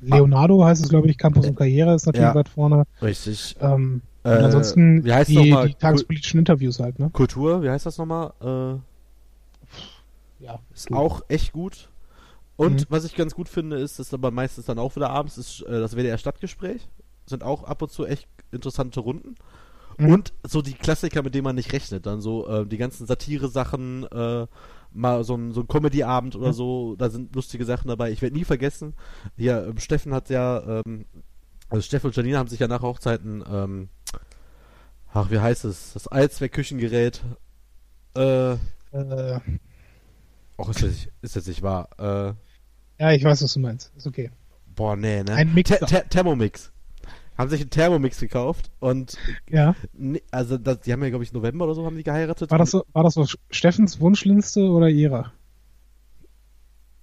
Leonardo heißt es, glaube ich, Campus und Karriere ist natürlich ja, weit vorne. Richtig. Ähm, äh, ansonsten wie heißt die, die tagespolitischen Interviews halt, ne? Kultur, wie heißt das nochmal? Äh, ja. Ist gut. auch echt gut. Und mhm. was ich ganz gut finde, ist, dass aber meistens dann auch wieder abends ist äh, das WDR Stadtgespräch. Sind auch ab und zu echt interessante Runden. Mhm. Und so die Klassiker, mit denen man nicht rechnet. Dann so äh, die ganzen Satire-Sachen, äh, mal so ein, so ein Comedy-Abend oder mhm. so, da sind lustige Sachen dabei. Ich werde nie vergessen, hier, ähm, Steffen hat ja, ähm, also Steffen und Janine haben sich ja nach Hochzeiten, ähm, ach, wie heißt es, das Allzweck-Küchengerät, äh, äh, Och, ist das, nicht- ist das nicht wahr? Äh, Ja, ich weiß, was du meinst. Ist okay. boah, nee, ne? Ein Mixer. Th- Th- Thermomix. Haben sich einen Thermomix gekauft und Ja. also das, die haben ja glaube ich November oder so haben die geheiratet. War das so, war das so Steffens Wunschliste oder ihrer?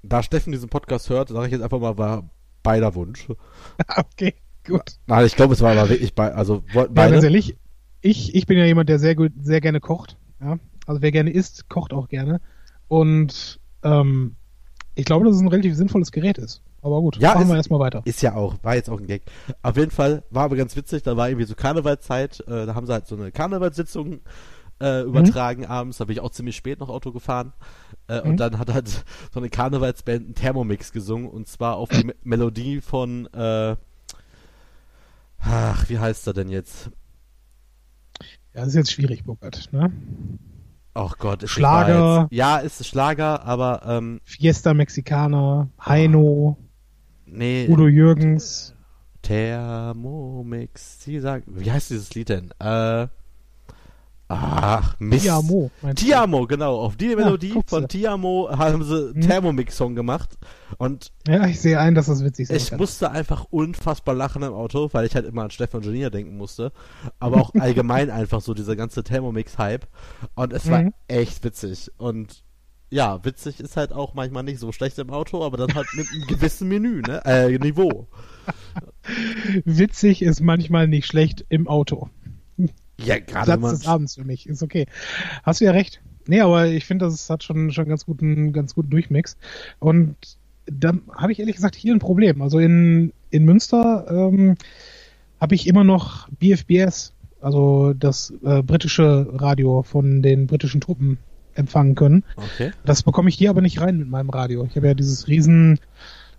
Da Steffen diesen Podcast hört, sage ich jetzt einfach mal, war beider Wunsch. okay, gut. Nein, ich glaube, es war aber wirklich bei, also wollten Ja, ganz beide. ehrlich, ich, ich bin ja jemand, der sehr gut, sehr gerne kocht. Ja? Also wer gerne isst, kocht auch gerne. Und ähm, ich glaube, dass es ein relativ sinnvolles Gerät ist. Aber gut, Ja, machen ist- wir erstmal weiter. Ist ja auch, war jetzt auch ein Gag. Auf jeden Fall war aber ganz witzig, da war irgendwie so Karnevalszeit, äh, da haben sie halt so eine Karnevalssitzung äh, übertragen abends, da bin ich auch ziemlich spät noch Auto gefahren. Äh, Mhm. Und dann hat halt so eine Karnevalsband einen Thermomix gesungen und zwar auf die Me Melodie von äh, Ach, wie heißt er denn jetzt? Ja, das ist jetzt schwierig, Burkhard. Ne? Ach Gott, ist Schlager. Ja, ist Schlager, aber ähm, Fiesta Mexicana, Heino, nee, Udo Jürgens. Thermomix. Sie sagt, wie heißt dieses Lied denn? Äh, ach, Mist. Tiamo. Tiamo, genau. Auf die Melodie guckst von. Tiamo haben sie Hm. Thermomix-Song gemacht. Und Ja, ich sehe ein, dass das witzig sein ich kann. musste einfach unfassbar lachen im Auto, weil ich halt immer an Stefan Junior denken musste. Aber auch allgemein einfach so dieser ganze Thermomix-Hype. Und es war Mhm. echt witzig. Und ja, witzig ist halt auch manchmal nicht so schlecht im Auto, aber dann halt mit einem gewissen Menü, ne? Äh, Niveau. Witzig ist manchmal nicht schlecht im Auto. Ja, gerade Satz des Abends für mich. Ist okay. Hast du ja recht. Nee, aber ich finde, das hat schon, schon ganz guten, ganz guten Durchmix. Und da habe ich ehrlich gesagt hier ein Problem. Also in, in Münster ähm, habe ich immer noch BFBS, also das äh, britische Radio von den britischen Truppen empfangen können. Okay. Das bekomme ich hier aber nicht rein mit meinem Radio. Ich habe ja dieses riesen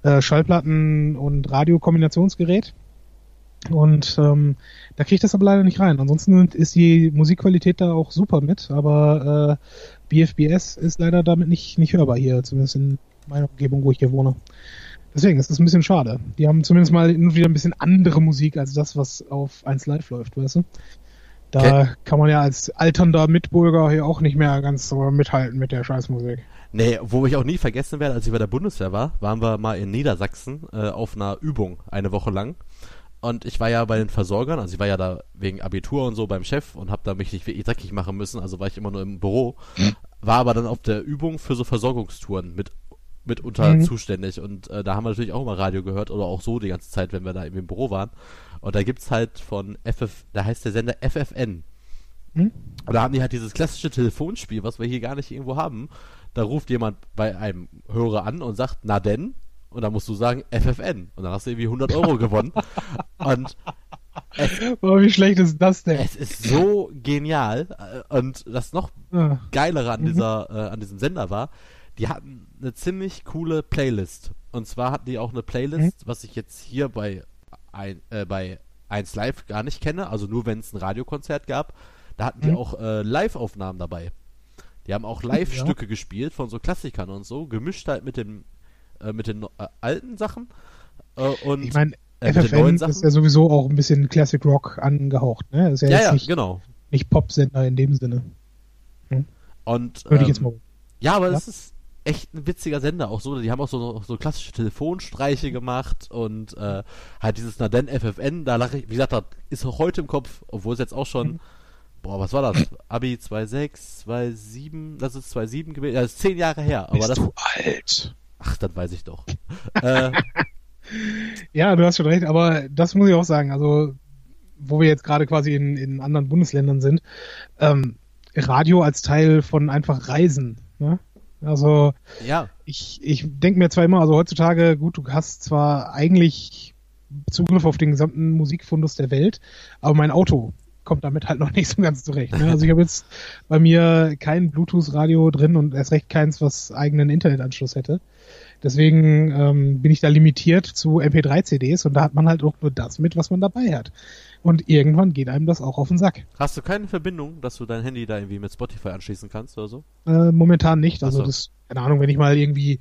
äh, Schallplatten- und Radiokombinationsgerät. Und ähm, da kriege ich das aber leider nicht rein. Ansonsten ist die Musikqualität da auch super mit, aber äh, BFBS ist leider damit nicht, nicht hörbar hier, zumindest in meiner Umgebung, wo ich hier wohne. Deswegen ist das ein bisschen schade. Die haben zumindest mal wieder ein bisschen andere Musik als das, was auf 1 Live läuft, weißt du? Da Okay. kann man ja als alternder Mitbürger hier auch nicht mehr ganz so mithalten mit der Scheißmusik. Nee, wo ich auch nie vergessen werde, als ich bei der Bundeswehr war, waren wir mal in Niedersachsen äh, auf einer Übung eine Woche lang. Und ich war ja bei den Versorgern, also ich war ja da wegen Abitur und so beim Chef und habe da mich nicht wirklich dreckig machen müssen, also war ich immer nur im Büro. War aber dann auf der Übung für so Versorgungstouren mit mitunter Mhm. zuständig und äh, da haben wir natürlich auch mal Radio gehört oder auch so die ganze Zeit, wenn wir da im Büro waren. Und da gibt's halt von FF, da heißt der Sender FFN. Hm? Und da haben die halt dieses klassische Telefonspiel, was wir hier gar nicht irgendwo haben. Da ruft jemand bei einem Hörer an und sagt, na denn? Und dann musst du sagen, FFN. Und dann hast du irgendwie 100 Euro gewonnen. Und Oh, wie schlecht ist das denn? es ist so genial. Und das noch geilere an Mhm. dieser, äh, an diesem Sender war, die hatten eine ziemlich coole Playlist. Und zwar hatten die auch eine Playlist, was ich jetzt hier bei ein, äh, bei 1 Live gar nicht kenne, also nur wenn es ein Radiokonzert gab, da hatten die Mhm. auch äh, Live-Aufnahmen dabei. Die haben auch Live-Stücke gespielt von so Klassikern und so, gemischt halt mit dem äh, mit den äh, alten Sachen äh, und ich meine, äh, FFN ist ja sowieso auch ein bisschen Classic Rock angehaucht, ne? Ist ja, ja, jetzt ja, nicht, genau. nicht Pop-Sender in dem Sinne. Und Würde ich ähm, jetzt mal. Ja, aber Ja? das ist echt ein witziger Sender. Auch so, die haben auch so, so klassische Telefonstreiche gemacht und äh, halt dieses Naden FFN, da lache ich, wie gesagt, das ist auch heute im Kopf, obwohl es jetzt auch schon, boah, was war das? Abi 2.6, 2.7, das ist 2.7 gewesen, ja, das ist zehn Jahre her, aber Bist das, du alt? ach, das weiß ich doch. äh, Ja, du hast schon recht, aber das muss ich auch sagen, also wo wir jetzt gerade quasi in, in anderen Bundesländern sind, ähm, Radio als Teil von einfach Reisen. Ne? Also ja, ich, ich denke mir zwar immer, also heutzutage, gut, du hast zwar eigentlich Zugriff auf den gesamten Musikfundus der Welt, aber mein Auto kommt damit halt noch nicht so ganz zurecht. Ne? Also ich habe jetzt bei mir kein Bluetooth-Radio drin und erst recht keins, was eigenen Internetanschluss hätte. Deswegen ähm, bin ich da limitiert zu MP3-CDs und da hat man halt auch nur das mit, was man dabei hat. Und irgendwann geht einem das auch auf den Sack. hast du keine Verbindung, dass du dein Handy da irgendwie mit Spotify anschließen kannst oder so? Äh, momentan nicht. Also so. das, keine Ahnung, wenn ich mal irgendwie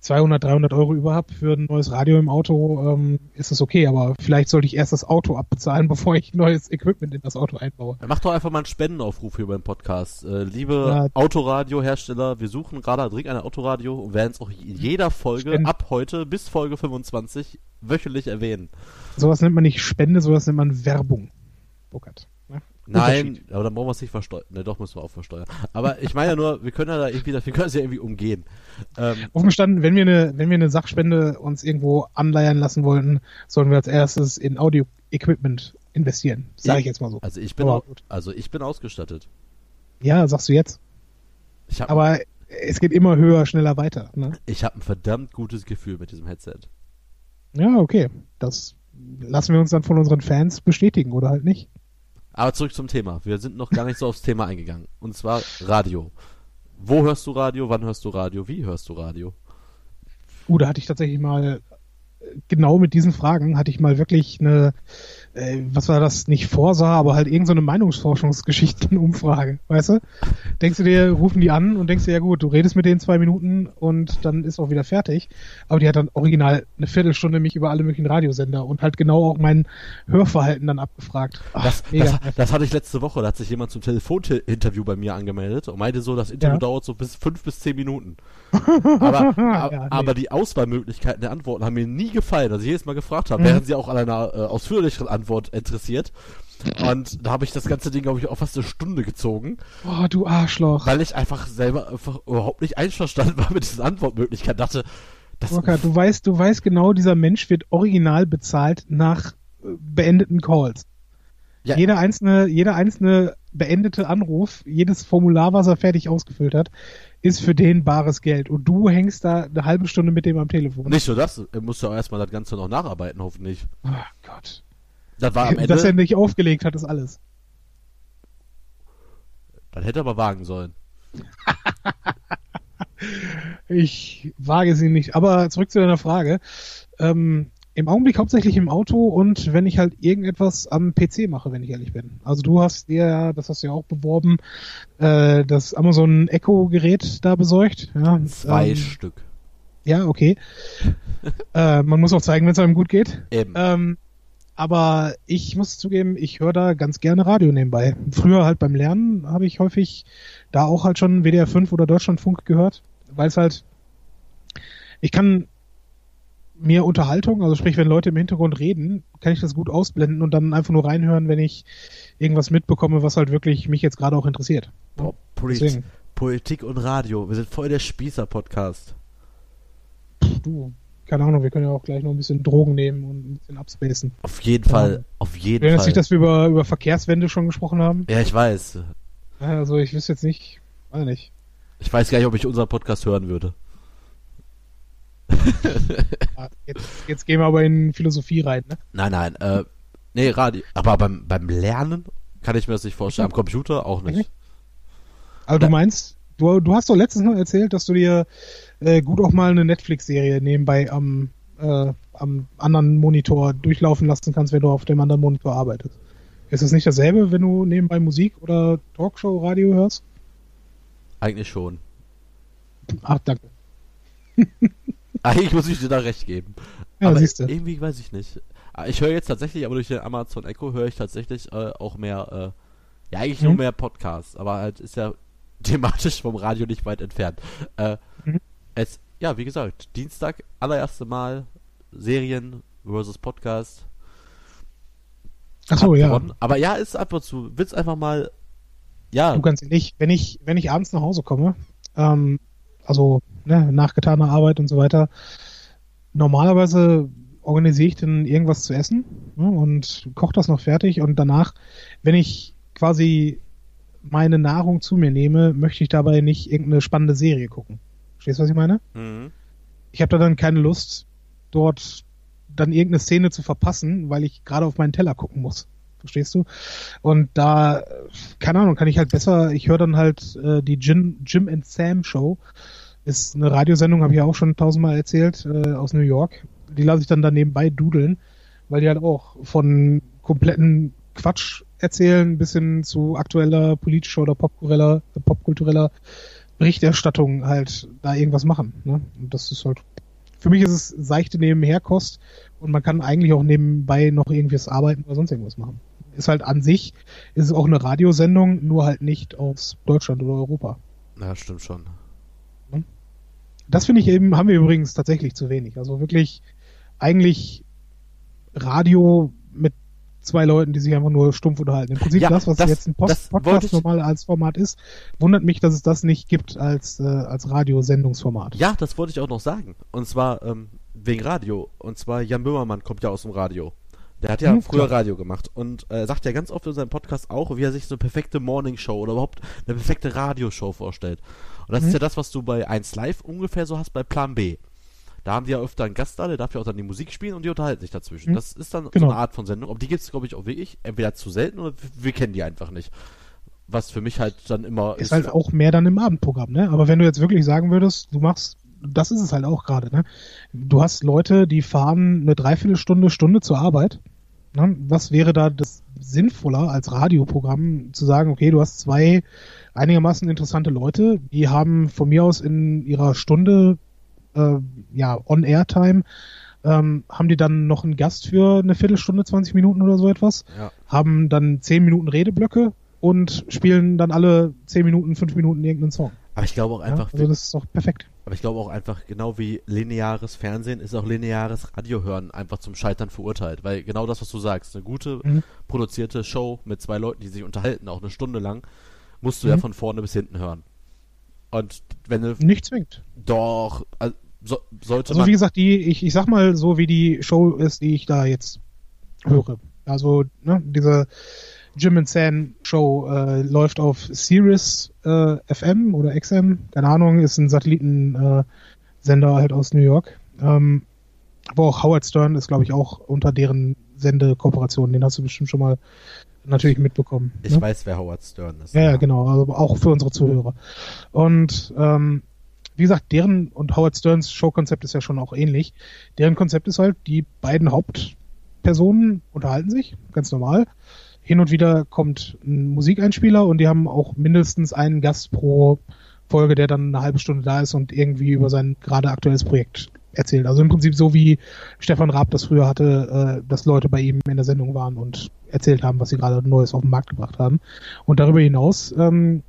200, 300 Euro über habe für ein neues Radio im Auto, ähm, ist das okay. Aber vielleicht sollte ich erst das Auto abbezahlen, bevor ich neues Equipment in das Auto einbaue. Mach doch einfach mal einen Spendenaufruf hier beim Podcast. Äh, liebe ja. Autoradio-Hersteller, wir suchen gerade dringend ein Autoradio und werden es auch in jeder Folge Spend ab heute bis Folge 25 wöchentlich erwähnen. Sowas nennt man nicht Spende, sowas nennt man Werbung. Burkhard. Nein, aber dann brauchen wir es nicht versteuern. Ne, doch müssen wir auch versteuern. Aber ich meine ja nur, wir können ja da irgendwie, wir können es ja irgendwie umgehen. Ähm, Offen gestanden, wenn wir eine, wenn wir eine Sachspende uns irgendwo anleiern lassen wollten, sollten wir als erstes in Audio-Equipment investieren. Sage ich jetzt mal so. Also ich bin, au, also ich bin ausgestattet. Ja, sagst du jetzt. Hab, aber es geht immer höher, schneller weiter. Ne? Ich habe ein verdammt gutes Gefühl mit diesem Headset. Ja, okay. Das lassen wir uns dann von unseren Fans bestätigen oder halt nicht. Aber zurück zum Thema. Wir sind noch gar nicht so aufs Thema eingegangen. Und zwar Radio. Wo hörst du Radio? Wann hörst du Radio? Wie hörst du Radio? Uh, da hatte ich tatsächlich mal genau mit diesen Fragen hatte ich mal wirklich eine äh, was war das, nicht Vorsah, aber halt irgendeine so Meinungsforschungsgeschichtenumfrage, weißt du? Denkst du dir, rufen die an und denkst dir, ja gut, du redest mit denen zwei Minuten und dann ist auch wieder fertig. Aber die hat dann original eine Viertelstunde mich über alle möglichen Radiosender und halt genau auch mein Hörverhalten dann abgefragt. Ach, das, das, das, hatte ich letzte Woche, da hat sich jemand zum Telefoninterview bei mir angemeldet und meinte so, das Interview ja. dauert so bis fünf bis zehn Minuten. aber, ja, nee. aber die Auswahlmöglichkeiten der Antworten haben mir nie gefallen. Also jedes Mal gefragt habe, mhm. wären sie auch an einer äh, ausführlicheren Antwort interessiert. Und da habe ich das ganze Ding, glaube ich, auch fast eine Stunde gezogen. Oh, du Arschloch. Weil ich einfach selber einfach überhaupt nicht einverstanden war mit diesen Antwortmöglichkeiten. Dachte, das Rocker, du weißt, du weißt genau, dieser Mensch wird original bezahlt nach äh, beendeten Calls. Ja. Jeder einzelne, jeder einzelne beendete Anruf, jedes Formular, was er fertig ausgefüllt hat, ist für den bares Geld. Und du hängst da eine halbe Stunde mit dem am Telefon. Nicht nur das, er muss ja auch erstmal das Ganze noch nacharbeiten, hoffentlich. Oh Gott. Das war am Ende. Dass er nicht aufgelegt hat, ist alles. Dann hätte er aber wagen sollen. ich wage sie nicht. Aber zurück zu deiner Frage. Ähm, Im Augenblick hauptsächlich im Auto und wenn ich halt irgendetwas am PC mache, wenn ich ehrlich bin. Also du hast dir ja, das hast du ja auch beworben, äh, das Amazon Echo Gerät da besorgt. Ja, Zwei ähm, Stück. Ja, okay. äh, man muss auch zeigen, wenn es einem gut geht. Eben. Ähm, aber ich muss zugeben, ich höre da ganz gerne Radio nebenbei. Früher halt beim Lernen habe ich häufig da auch halt schon WDR 5 oder Deutschlandfunk gehört, weil es halt, ich kann mir Unterhaltung, also sprich, wenn Leute im Hintergrund reden, kann ich das gut ausblenden und dann einfach nur reinhören, wenn ich irgendwas mitbekomme, was halt wirklich mich jetzt gerade auch interessiert. Oh, Polit Politik und Radio, wir sind voll der Spießer-Podcast. Du, keine Ahnung, wir können ja auch gleich noch ein bisschen Drogen nehmen und ein bisschen abspacen. Auf jeden ja. Fall, auf jeden Fall. sich, dass wir über, über Verkehrswende schon gesprochen haben? Ja, ich weiß. Also ich wüsste jetzt nicht, weiß nicht. Ich weiß gar nicht, ob ich unseren Podcast hören würde. jetzt, jetzt gehen wir aber in Philosophie rein, ne? Nein, nein, äh, nee, Radio. Aber beim, beim Lernen kann ich mir das nicht vorstellen. Am Computer auch nicht. Also du meinst, du, du hast doch letztens noch erzählt, dass du dir äh, gut auch mal eine Netflix-Serie nebenbei am, äh, am anderen Monitor durchlaufen lassen kannst, wenn du auf dem anderen Monitor arbeitest. Ist das nicht dasselbe, wenn du nebenbei Musik oder Talkshow, Radio hörst? Eigentlich schon. Ach, danke. Eigentlich muss ich dir da recht geben. Ja, aber siehst du. irgendwie weiß ich nicht. Ah, ich höre jetzt tatsächlich, aber durch den Amazon Echo höre ich tatsächlich äh, auch mehr, äh, ja eigentlich mhm. nur mehr Podcasts, aber halt ist ja thematisch vom Radio nicht weit entfernt. Äh. Es, ja, wie gesagt, Dienstag, allererste Mal Serien versus Podcast. Achso, ja. Aber ja, ist einfach zu, willst einfach mal, ja. Du ganz ehrlich, wenn ich, wenn ich abends nach Hause komme, ähm, also ne, nach getaner Arbeit und so weiter, normalerweise organisiere ich dann irgendwas zu essen ne, und koche das noch fertig und danach, wenn ich quasi meine Nahrung zu mir nehme, möchte ich dabei nicht irgendeine spannende Serie gucken. Verstehst du, was ich meine? Mhm. Ich habe da dann keine Lust, dort dann irgendeine Szene zu verpassen, weil ich gerade auf meinen Teller gucken muss. Verstehst du? Und da, keine Ahnung, kann ich halt besser, ich höre dann halt äh, die Jim, Jim and Sam Show. Ist eine Radiosendung, habe ich ja auch schon tausendmal erzählt, äh, aus New York. Die lasse ich dann da nebenbei dudeln, weil die halt auch von kompletten Quatsch erzählen, bis hin zu aktueller politischer oder popkultureller, popkultureller Berichterstattung halt da irgendwas machen. Ne? Und das ist halt, für mich ist es seichte Nebenherkost und man kann eigentlich auch nebenbei noch irgendwas arbeiten oder sonst irgendwas machen. Ist halt an sich, ist es auch eine Radiosendung, nur halt nicht aus Deutschland oder Europa. Ja, stimmt schon. Das finde ich eben, haben wir übrigens tatsächlich zu wenig. Also wirklich eigentlich Radio zwei Leuten, die sich einfach nur stumpf unterhalten. Im Prinzip ja, das, was das, jetzt ein Post Podcast normal als Format ist, wundert mich, dass es das nicht gibt als, äh, als Radiosendungsformat. Ja, das wollte ich auch noch sagen. Und zwar ähm, wegen Radio. Und zwar Jan Böhmermann kommt ja aus dem Radio. Der hat ja hm, früher klar. Radio gemacht und äh, sagt ja ganz oft in seinem Podcast auch, wie er sich so eine perfekte Morning Show oder überhaupt eine perfekte Radioshow vorstellt. Und das mhm. ist ja das, was du bei 1 Live ungefähr so hast bei Plan B. Da haben die ja öfter einen Gast da, der darf ja auch dann die Musik spielen und die unterhalten sich dazwischen. Mhm. Das ist dann genau. so eine Art von Sendung. Aber die gibt es, glaube ich, auch wirklich entweder zu selten oder wir kennen die einfach nicht. Was für mich halt dann immer ist. Ist halt auch mehr dann im Abendprogramm, ne? Aber wenn du jetzt wirklich sagen würdest, du machst, das ist es halt auch gerade, ne? Du hast Leute, die fahren eine Dreiviertelstunde, Stunde zur Arbeit. Ne? Was wäre da das sinnvoller als Radioprogramm zu sagen, okay, du hast zwei einigermaßen interessante Leute, die haben von mir aus in ihrer Stunde äh, ja On-Air-Time ähm, haben die dann noch einen Gast für eine Viertelstunde, 20 Minuten oder so etwas, ja. haben dann 10 Minuten Redeblöcke und spielen dann alle 10 Minuten, 5 Minuten irgendeinen Song. Aber ich glaube auch einfach. Ja, also das ist doch perfekt. Aber ich glaube auch einfach, genau wie lineares Fernsehen ist auch lineares Radiohören einfach zum Scheitern verurteilt. Weil genau das, was du sagst, eine gute mhm. produzierte Show mit zwei Leuten, die sich unterhalten, auch eine Stunde lang, musst du mhm. ja von vorne bis hinten hören. Und wenn du. Nicht zwingt. Doch, also, so, sollte Also, wie gesagt, die, ich, ich sag mal so, wie die Show ist, die ich da jetzt höre. Also, ne, diese Jim and Sam Show äh, läuft auf Sirius äh, FM oder XM, keine Ahnung, ist ein Satellitensender äh, halt aus New York. Ähm, wo auch Howard Stern ist, glaube ich, auch unter deren Sendekooperation. Den hast du bestimmt schon mal natürlich mitbekommen. Ich ne? weiß, wer Howard Stern ist. Ja, ja, genau, also auch für unsere Zuhörer. Und ähm, wie gesagt, deren und Howard Sterns Showkonzept ist ja schon auch ähnlich. Deren Konzept ist halt, die beiden Hauptpersonen unterhalten sich, ganz normal. Hin und wieder kommt ein Musikeinspieler und die haben auch mindestens einen Gast pro Folge, der dann eine halbe Stunde da ist und irgendwie über sein gerade aktuelles Projekt erzählt. Also im Prinzip so wie Stefan Raab das früher hatte, äh, dass Leute bei ihm in der Sendung waren und erzählt haben, was sie gerade Neues auf den Markt gebracht haben. Und darüber hinaus ähm,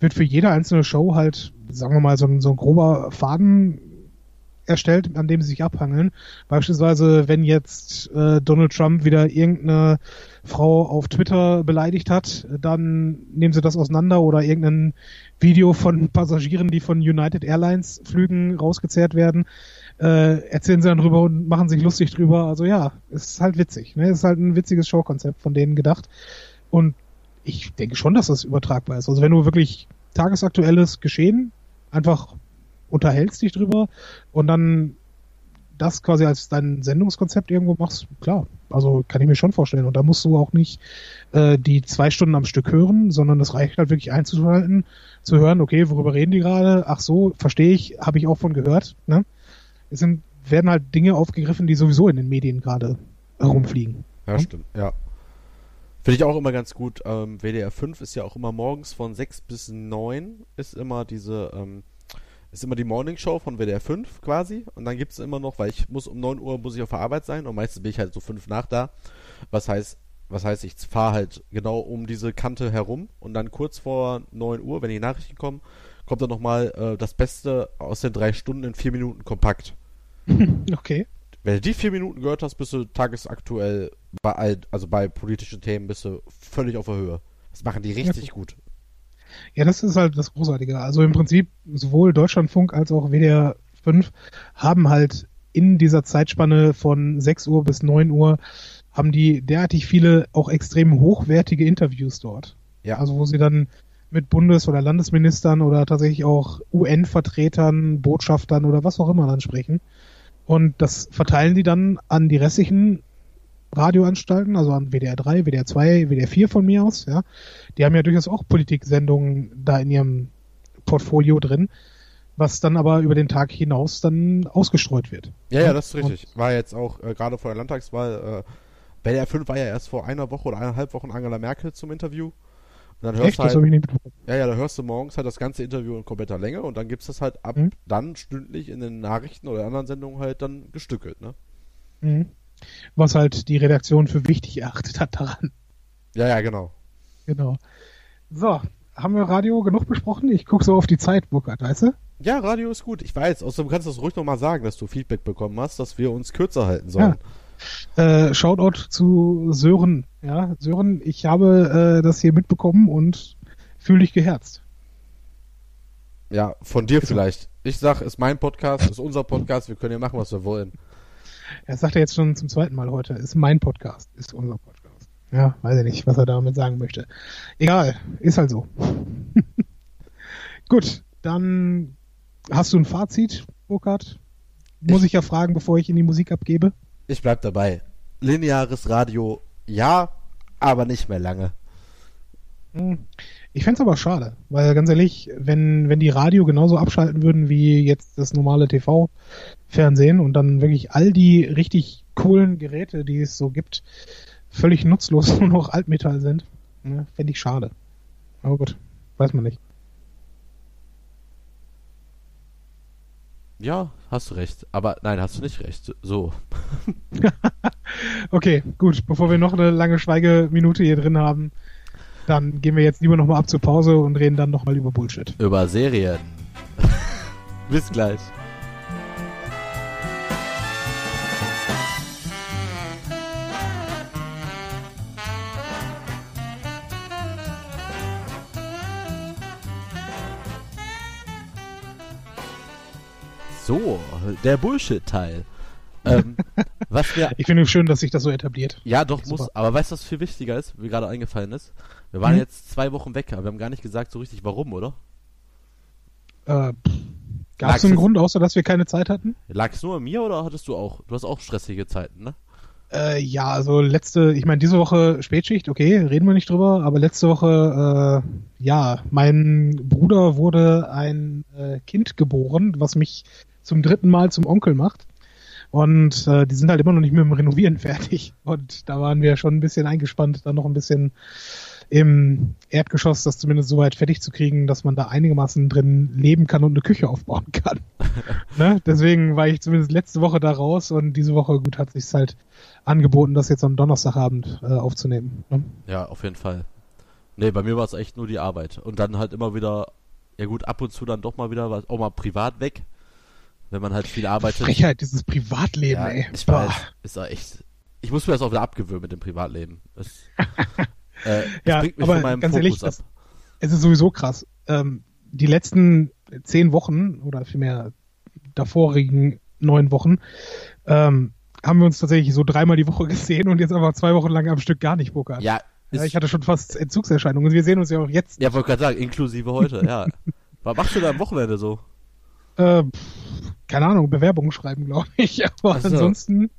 wird für jede einzelne Show halt, sagen wir mal, so ein, so ein grober Faden erstellt, an dem sie sich abhangeln. Beispielsweise, wenn jetzt äh, Donald Trump wieder irgendeine Frau auf Twitter beleidigt hat, dann nehmen sie das auseinander oder irgendein Video von Passagieren, die von United Airlines Flügen rausgezehrt werden, äh, erzählen sie dann drüber und machen sich lustig drüber. Also ja, es ist halt witzig. Ne? Es ist halt ein witziges Showkonzept von denen gedacht. Und ich denke schon, dass das übertragbar ist. Also wenn du wirklich tagesaktuelles Geschehen einfach unterhältst dich drüber und dann das quasi als dein Sendungskonzept irgendwo machst, klar. Also kann ich mir schon vorstellen. Und da musst du auch nicht äh, die zwei Stunden am Stück hören, sondern es reicht halt wirklich einzuschalten, zu hören, okay, worüber reden die gerade? Ach so, verstehe ich, habe ich auch von gehört. Ne? Es sind, werden halt Dinge aufgegriffen, die sowieso in den Medien gerade herumfliegen. Ja, hm? stimmt, ja. Finde ich auch immer ganz gut. Ähm, WDR 5 ist ja auch immer morgens von 6 bis 9 ist immer diese ähm, ist immer die Morning Show von WDR 5 quasi. Und dann gibt es immer noch, weil ich muss um 9 Uhr muss ich auf der Arbeit sein und meistens bin ich halt so 5 nach da. Was heißt, was heißt, ich fahre halt genau um diese Kante herum und dann kurz vor 9 Uhr, wenn die Nachrichten kommen, kommt dann nochmal äh, das Beste aus den drei Stunden in vier Minuten kompakt. Okay. Wenn du die vier Minuten gehört hast, bist du tagesaktuell bei, also bei politischen Themen bist du völlig auf der Höhe. Das machen die richtig ja, gut. Ja, das ist halt das Großartige. Also im Prinzip sowohl Deutschlandfunk als auch WDR 5 haben halt in dieser Zeitspanne von 6 Uhr bis 9 Uhr haben die derartig viele auch extrem hochwertige Interviews dort. Ja. Also wo sie dann mit Bundes- oder Landesministern oder tatsächlich auch UN-Vertretern, Botschaftern oder was auch immer dann sprechen. Und das verteilen die dann an die restlichen Radioanstalten, also an WDR 3, WDR 2, WDR 4 von mir aus, ja. Die haben ja durchaus auch Politiksendungen da in ihrem Portfolio drin, was dann aber über den Tag hinaus dann ausgestreut wird. Ja, ja, das ist richtig. Und war jetzt auch äh, gerade vor der Landtagswahl, äh, WDR 5 war ja erst vor einer Woche oder eineinhalb Wochen Angela Merkel zum Interview. Dann hörst Echt? du halt, das habe ich nicht mitbekommen. Ja, ja, da hörst du morgens halt das ganze Interview in kompletter Länge und dann gibt's das halt ab mhm. dann stündlich in den Nachrichten oder anderen Sendungen halt dann gestückelt, ne? Mhm. Was halt die Redaktion für wichtig erachtet hat daran. Ja, ja, genau. Genau. So, haben wir Radio genug besprochen? Ich gucke so auf die Zeit, Burkhard, weißt du? Ja, Radio ist gut. Ich weiß. Außerdem kannst du das ruhig nochmal sagen, dass du Feedback bekommen hast, dass wir uns kürzer halten sollen. Ja. Äh, Shoutout zu Sören. Ja, Sören, ich habe äh, das hier mitbekommen und fühle dich geherzt. Ja, von dir vielleicht. Ich sag, ist mein Podcast, ist unser Podcast, wir können ja machen, was wir wollen. Er sagt ja jetzt schon zum zweiten Mal heute, ist mein Podcast, ist unser Podcast. Ja, weiß ich nicht, was er damit sagen möchte. Egal, ist halt so. Gut, dann hast du ein Fazit, Burkhard? Muss ich, ich ja fragen, bevor ich in die Musik abgebe. Ich bleib dabei. Lineares Radio, ja, aber nicht mehr lange. Hm. Ich fände aber schade, weil ganz ehrlich, wenn, wenn die Radio genauso abschalten würden wie jetzt das normale TV-Fernsehen und dann wirklich all die richtig coolen Geräte, die es so gibt, völlig nutzlos nur noch Altmetall sind, ne, fände ich schade. Aber gut, weiß man nicht. Ja, hast du recht. Aber nein, hast du nicht recht. So. okay, gut. Bevor wir noch eine lange Schweigeminute hier drin haben, dann gehen wir jetzt lieber nochmal ab zur Pause und reden dann nochmal über Bullshit. Über Serien. Bis gleich. So, der Bullshit-Teil. ähm, was wir, ich finde es schön, dass sich das so etabliert. Ja, doch, muss. Super. Aber weißt du, was viel wichtiger ist, wie gerade eingefallen ist? Wir waren mhm. jetzt zwei Wochen weg, aber wir haben gar nicht gesagt so richtig warum, oder? Äh, Gab es einen Grund, außer dass wir keine Zeit hatten? Lag es nur an mir oder hattest du auch? Du hast auch stressige Zeiten, ne? Äh, ja, also letzte, ich meine, diese Woche Spätschicht, okay, reden wir nicht drüber, aber letzte Woche, äh, ja, mein Bruder wurde ein äh, Kind geboren, was mich zum dritten Mal zum Onkel macht. Und äh, die sind halt immer noch nicht mit dem Renovieren fertig. Und da waren wir schon ein bisschen eingespannt, dann noch ein bisschen im Erdgeschoss das zumindest so weit fertig zu kriegen, dass man da einigermaßen drin leben kann und eine Küche aufbauen kann. ne? Deswegen war ich zumindest letzte Woche da raus und diese Woche, gut, hat sich halt angeboten, das jetzt am Donnerstagabend äh, aufzunehmen. Ne? Ja, auf jeden Fall. Nee, bei mir war es echt nur die Arbeit. Und dann halt immer wieder, ja gut, ab und zu dann doch mal wieder, auch mal privat weg wenn man halt viel arbeitet. Frechheit, dieses Privatleben, ja, ey. Ich weiß, ist doch echt. Ich muss mir das auch wieder abgewöhnen mit dem Privatleben. Es, äh, ja, aber ganz Fokus ehrlich, das, es ist sowieso krass. Ähm, die letzten zehn Wochen oder vielmehr davorigen neun Wochen ähm, haben wir uns tatsächlich so dreimal die Woche gesehen und jetzt aber zwei Wochen lang am Stück gar nicht Burkhard. Ja, ja, ich hatte schon fast Entzugserscheinungen. Wir sehen uns ja auch jetzt. Ja, wollte gerade sagen, inklusive heute, ja. Was machst du da am Wochenende so? Äh, keine Ahnung, Bewerbungen schreiben, glaube ich. Aber so. ansonsten,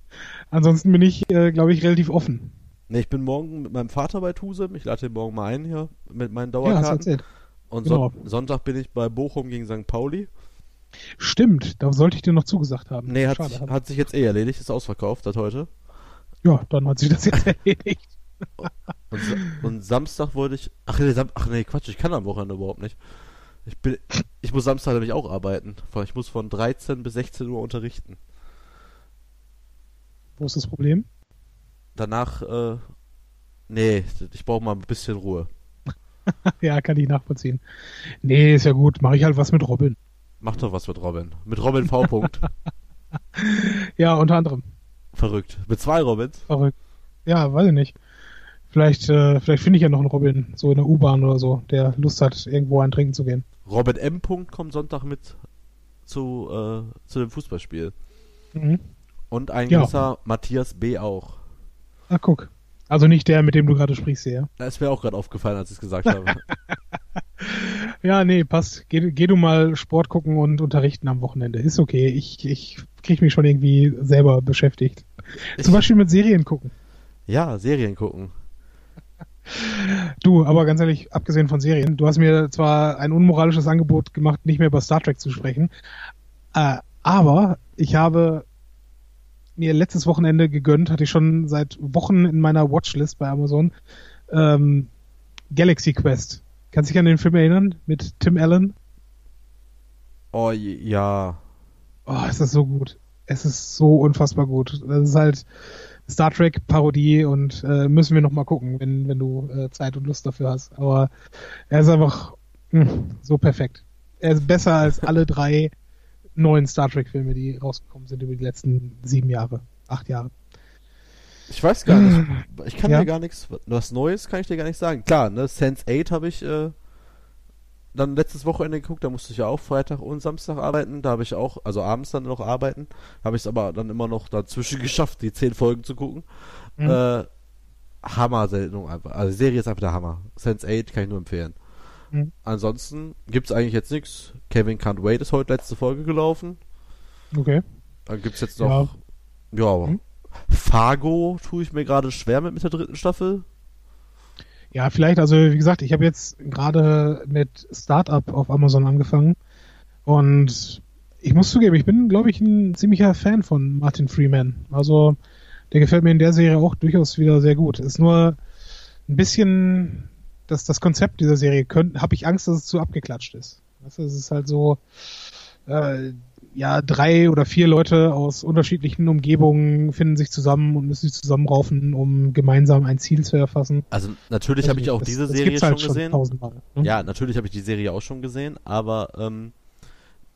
ansonsten bin ich, äh, glaube ich, relativ offen. Ne, ich bin morgen mit meinem Vater bei Tusem. Ich lade den morgen mal ein hier mit meinen Dauerkarten. Ja, hast erzählt. Und genau. Son Sonntag bin ich bei Bochum gegen St. Pauli. Stimmt, da sollte ich dir noch zugesagt haben. Nee, hat, sich, hat sich jetzt eh erledigt, ist ausverkauft, das heute. Ja, dann hat sich das jetzt erledigt. und, und, Samstag wollte ich. Ach nee, Sam ach nee, Quatsch, ich kann am Wochenende überhaupt nicht. Ich, bin, ich muss Samstag nämlich auch arbeiten. Ich muss von 13 bis 16 Uhr unterrichten. Wo ist das Problem? Danach, äh, nee, ich brauche mal ein bisschen Ruhe. ja, kann ich nachvollziehen. Nee, ist ja gut. Mache ich halt was mit Robin. Mach doch was mit Robin. Mit Robin V. ja, unter anderem. Verrückt. Mit zwei Robins? Verrückt. Ja, weiß ich nicht. Vielleicht, äh, vielleicht finde ich ja noch einen Robin, so in der U-Bahn oder so, der Lust hat, irgendwo ein Trinken zu gehen. Robin M. kommt Sonntag mit zu, äh, zu dem Fußballspiel. Mhm. Und ein ja. gewisser Matthias B. auch. Ah, guck. Also nicht der, mit dem du gerade sprichst, ja. Da ist mir auch gerade aufgefallen, als ich es gesagt habe. ja, nee, passt. Geh, geh, du mal Sport gucken und unterrichten am Wochenende. Ist okay. Ich, ich krieg mich schon irgendwie selber beschäftigt. Ich, Zum Beispiel mit Serien gucken. Ja, Serien gucken. Du, aber ganz ehrlich, abgesehen von Serien, du hast mir zwar ein unmoralisches Angebot gemacht, nicht mehr über Star Trek zu sprechen, äh, aber ich habe mir letztes Wochenende gegönnt, hatte ich schon seit Wochen in meiner Watchlist bei Amazon, ähm, Galaxy Quest. Kannst du dich an den Film erinnern? Mit Tim Allen? Oh, ja. Oh, ist das so gut. Es ist so unfassbar gut. Das ist halt Star Trek Parodie und äh, müssen wir noch mal gucken, wenn, wenn du äh, Zeit und Lust dafür hast. Aber er ist einfach mh, hm, so perfekt. Er ist besser als alle drei neuen Star Trek Filme, die rausgekommen sind über die letzten sieben Jahre, acht Jahre. Ich weiß gar nicht. Ich kann ja. dir gar nichts, was Neues kann ich dir gar nicht sagen. Klar, ne, Sense 8 habe ich äh, dann letztes Wochenende geguckt, da musste ich ja auch Freitag und Samstag arbeiten. Da habe ich auch, also abends dann noch arbeiten. Habe ich es aber dann immer noch dazwischen geschafft, die zehn Folgen zu gucken. Mhm. Äh, Hammer-Sendung einfach. Also die Serie ist einfach der Hammer. Sense 8 kann ich nur empfehlen. Mhm. Ansonsten gibt es eigentlich jetzt nichts. Kevin Can't Wait ist heute letzte Folge gelaufen. Okay. Dann gibt es jetzt noch. Ja, ja mhm. Fargo tue ich mir gerade schwer mit, mit der dritten Staffel. Ja, vielleicht, also wie gesagt, ich habe jetzt gerade mit Startup auf Amazon angefangen und ich muss zugeben, ich bin, glaube ich, ein ziemlicher Fan von Martin Freeman. Also der gefällt mir in der Serie auch durchaus wieder sehr gut. Ist nur ein bisschen das, das Konzept dieser Serie, habe ich Angst, dass es zu abgeklatscht ist. Es ist halt so, äh, ja, drei oder vier Leute aus unterschiedlichen Umgebungen finden sich zusammen und müssen sich zusammenraufen, um gemeinsam ein Ziel zu erfassen. Also natürlich habe ich auch das, diese das Serie halt schon gesehen. Schon ne? Ja, natürlich habe ich die Serie auch schon gesehen, aber ähm,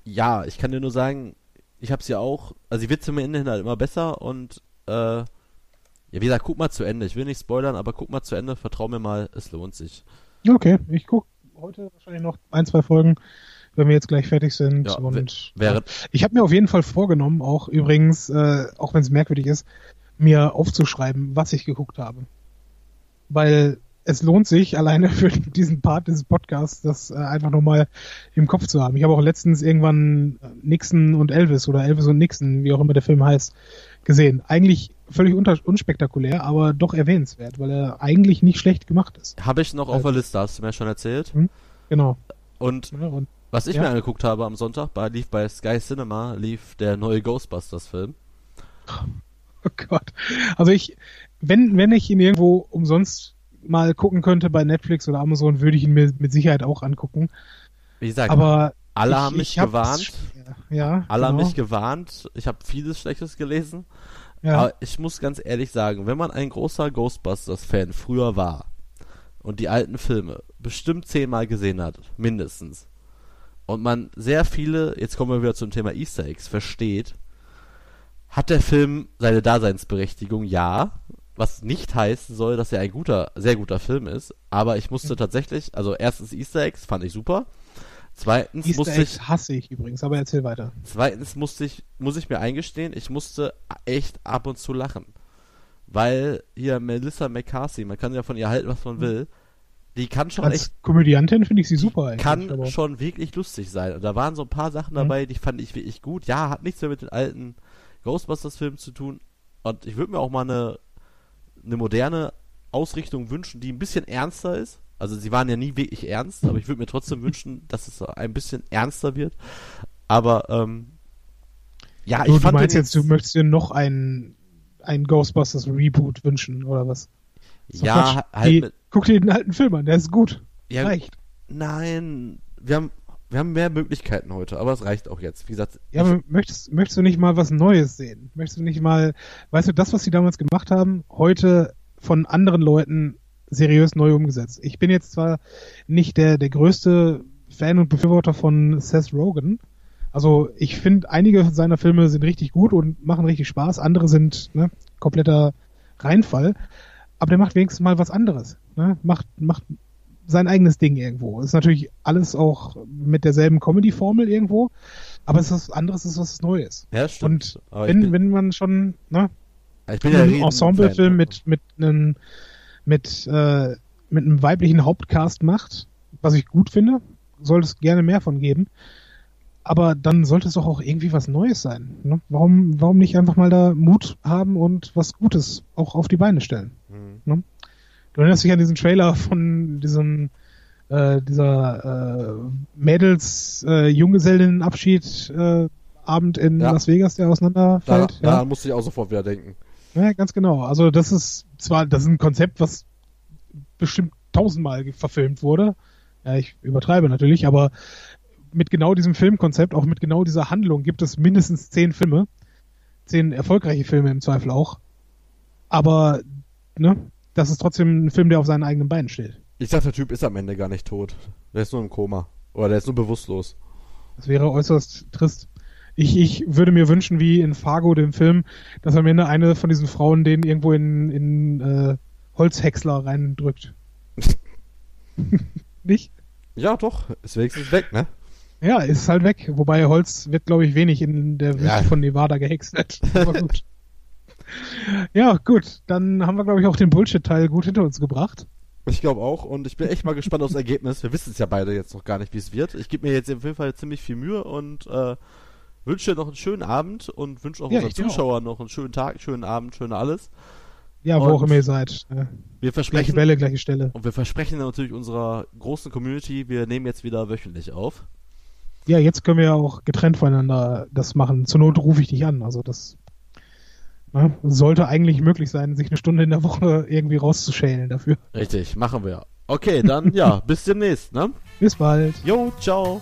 ja, ich kann dir nur sagen, ich habe sie auch, also sie wird zum Ende hin halt immer besser und äh, ja, wie gesagt, guck mal zu Ende. Ich will nicht spoilern, aber guck mal zu Ende, vertrau mir mal, es lohnt sich. Okay, ich guck heute wahrscheinlich noch ein, zwei Folgen wenn wir jetzt gleich fertig sind. Ja, und wäre ich habe mir auf jeden Fall vorgenommen, auch übrigens, äh, auch wenn es merkwürdig ist, mir aufzuschreiben, was ich geguckt habe. Weil es lohnt sich, alleine für diesen Part dieses Podcasts, das äh, einfach nochmal im Kopf zu haben. Ich habe auch letztens irgendwann äh, Nixon und Elvis oder Elvis und Nixon, wie auch immer der Film heißt, gesehen. Eigentlich völlig unspektakulär, aber doch erwähnenswert, weil er eigentlich nicht schlecht gemacht ist. Habe ich noch also, auf der Liste, hast du mir schon erzählt. Hm? Genau. Und, ja, und was ich ja. mir angeguckt habe am Sonntag, bei, lief bei Sky Cinema, lief der neue Ghostbusters-Film. Oh Gott. Also ich, wenn, wenn ich ihn irgendwo umsonst mal gucken könnte bei Netflix oder Amazon, würde ich ihn mir mit Sicherheit auch angucken. Wie gesagt, aber alle ich, haben mich gewarnt. Ja, alle genau. haben mich gewarnt. Ich habe vieles Schlechtes gelesen. Ja. Aber ich muss ganz ehrlich sagen, wenn man ein großer Ghostbusters-Fan früher war und die alten Filme bestimmt zehnmal gesehen hat, mindestens, und man sehr viele, jetzt kommen wir wieder zum Thema Easter Eggs, versteht, hat der Film seine Daseinsberechtigung, ja, was nicht heißen soll, dass er ein guter, sehr guter Film ist, aber ich musste tatsächlich, also erstens Easter Eggs fand ich super, zweitens Easter musste Eggs ich, hasse ich übrigens, aber erzähl weiter. Zweitens musste ich, muss ich mir eingestehen, ich musste echt ab und zu lachen, weil hier Melissa McCarthy, man kann ja von ihr halten, was man will, die kann schon Als echt. Komödiantin finde ich sie super eigentlich. Kann aber. schon wirklich lustig sein. Und da waren so ein paar Sachen mhm. dabei, die fand ich wirklich gut. Ja, hat nichts mehr mit den alten Ghostbusters-Filmen zu tun. Und ich würde mir auch mal eine, eine moderne Ausrichtung wünschen, die ein bisschen ernster ist. Also sie waren ja nie wirklich ernst, aber ich würde mir trotzdem wünschen, dass es ein bisschen ernster wird. Aber ähm, ja, ich fand du meinst jetzt, du möchtest dir noch ein, ein Ghostbusters Reboot wünschen oder was? Ja, halt die, mit, guck dir den alten Film an, der ist gut. Ja, reicht. Nein, wir haben, wir haben mehr Möglichkeiten heute, aber es reicht auch jetzt. Wie gesagt, ja, aber möchtest, möchtest du nicht mal was Neues sehen? Möchtest du nicht mal, weißt du, das, was sie damals gemacht haben, heute von anderen Leuten seriös neu umgesetzt? Ich bin jetzt zwar nicht der, der größte Fan und Befürworter von Seth Rogen. Also ich finde, einige seiner Filme sind richtig gut und machen richtig Spaß, andere sind ne, kompletter Reinfall aber der macht wenigstens mal was anderes. Ne? Macht, macht sein eigenes Ding irgendwo. Ist natürlich alles auch mit derselben Comedy-Formel irgendwo, aber es ist was anderes, es ist was Neues. Ja, stimmt. Und wenn, wenn man schon, ne? Ich bin ja ein Ensemble-Film mit, mit einem, mit, äh, mit einem weiblichen Hauptcast macht, was ich gut finde, sollte es gerne mehr von geben. Aber dann sollte es doch auch irgendwie was Neues sein. Ne? Warum, warum nicht einfach mal da Mut haben und was Gutes auch auf die Beine stellen? Mhm. Ne? Du erinnerst dich an diesen Trailer von diesem äh, dieser äh, Mädels äh, Junggesellinnenabschied äh, Abend in ja. Las Vegas, der auseinanderfällt. Da, ja. da musste ich auch sofort wieder denken. Ja, ganz genau. Also das ist zwar, das ist ein Konzept, was bestimmt tausendmal verfilmt wurde. Ja, ich übertreibe natürlich, aber mit genau diesem Filmkonzept, auch mit genau dieser Handlung gibt es mindestens zehn Filme. Zehn erfolgreiche Filme im Zweifel auch. Aber, ne, das ist trotzdem ein Film, der auf seinen eigenen Beinen steht. Ich sag, der Typ ist am Ende gar nicht tot. Der ist nur im Koma. Oder der ist nur bewusstlos. Das wäre äußerst trist. Ich, ich würde mir wünschen, wie in Fargo, dem Film, dass am Ende eine von diesen Frauen den irgendwo in, in äh, Holzhäcksler reindrückt. Nicht? Ja, doch. Ist wenigstens weg, ne? Ja, ist halt weg. Wobei Holz wird, glaube ich, wenig in der Wüste Ja. von Nevada gehäckselt. Aber gut. ja, gut. Dann haben wir, glaube ich, auch den Bullshit-Teil gut hinter uns gebracht. Ich glaube auch. Und ich bin echt mal gespannt aufs Ergebnis. Wir wissen es ja beide jetzt noch gar nicht, wie es wird. Ich gebe mir jetzt auf jeden Fall ziemlich viel Mühe und äh, wünsche dir noch einen schönen Abend und wünsche auch Ja, unseren dir auch. Zuschauern noch einen schönen Tag, schönen Abend, schöne alles. Ja, wo Und- auch immer ihr seid. Äh, Wir gleiche versprechen, Welle, gleiche Stelle. und wir versprechen natürlich unserer großen Community, wir nehmen jetzt wieder wöchentlich auf. Ja, jetzt können wir ja auch getrennt voneinander das machen. Zur Not rufe ich dich an. Also das ne, sollte eigentlich möglich sein, sich eine Stunde in der Woche irgendwie rauszuschälen dafür. Richtig, machen wir. Okay, dann ja, bis demnächst, ne? Bis bald. Jo, ciao.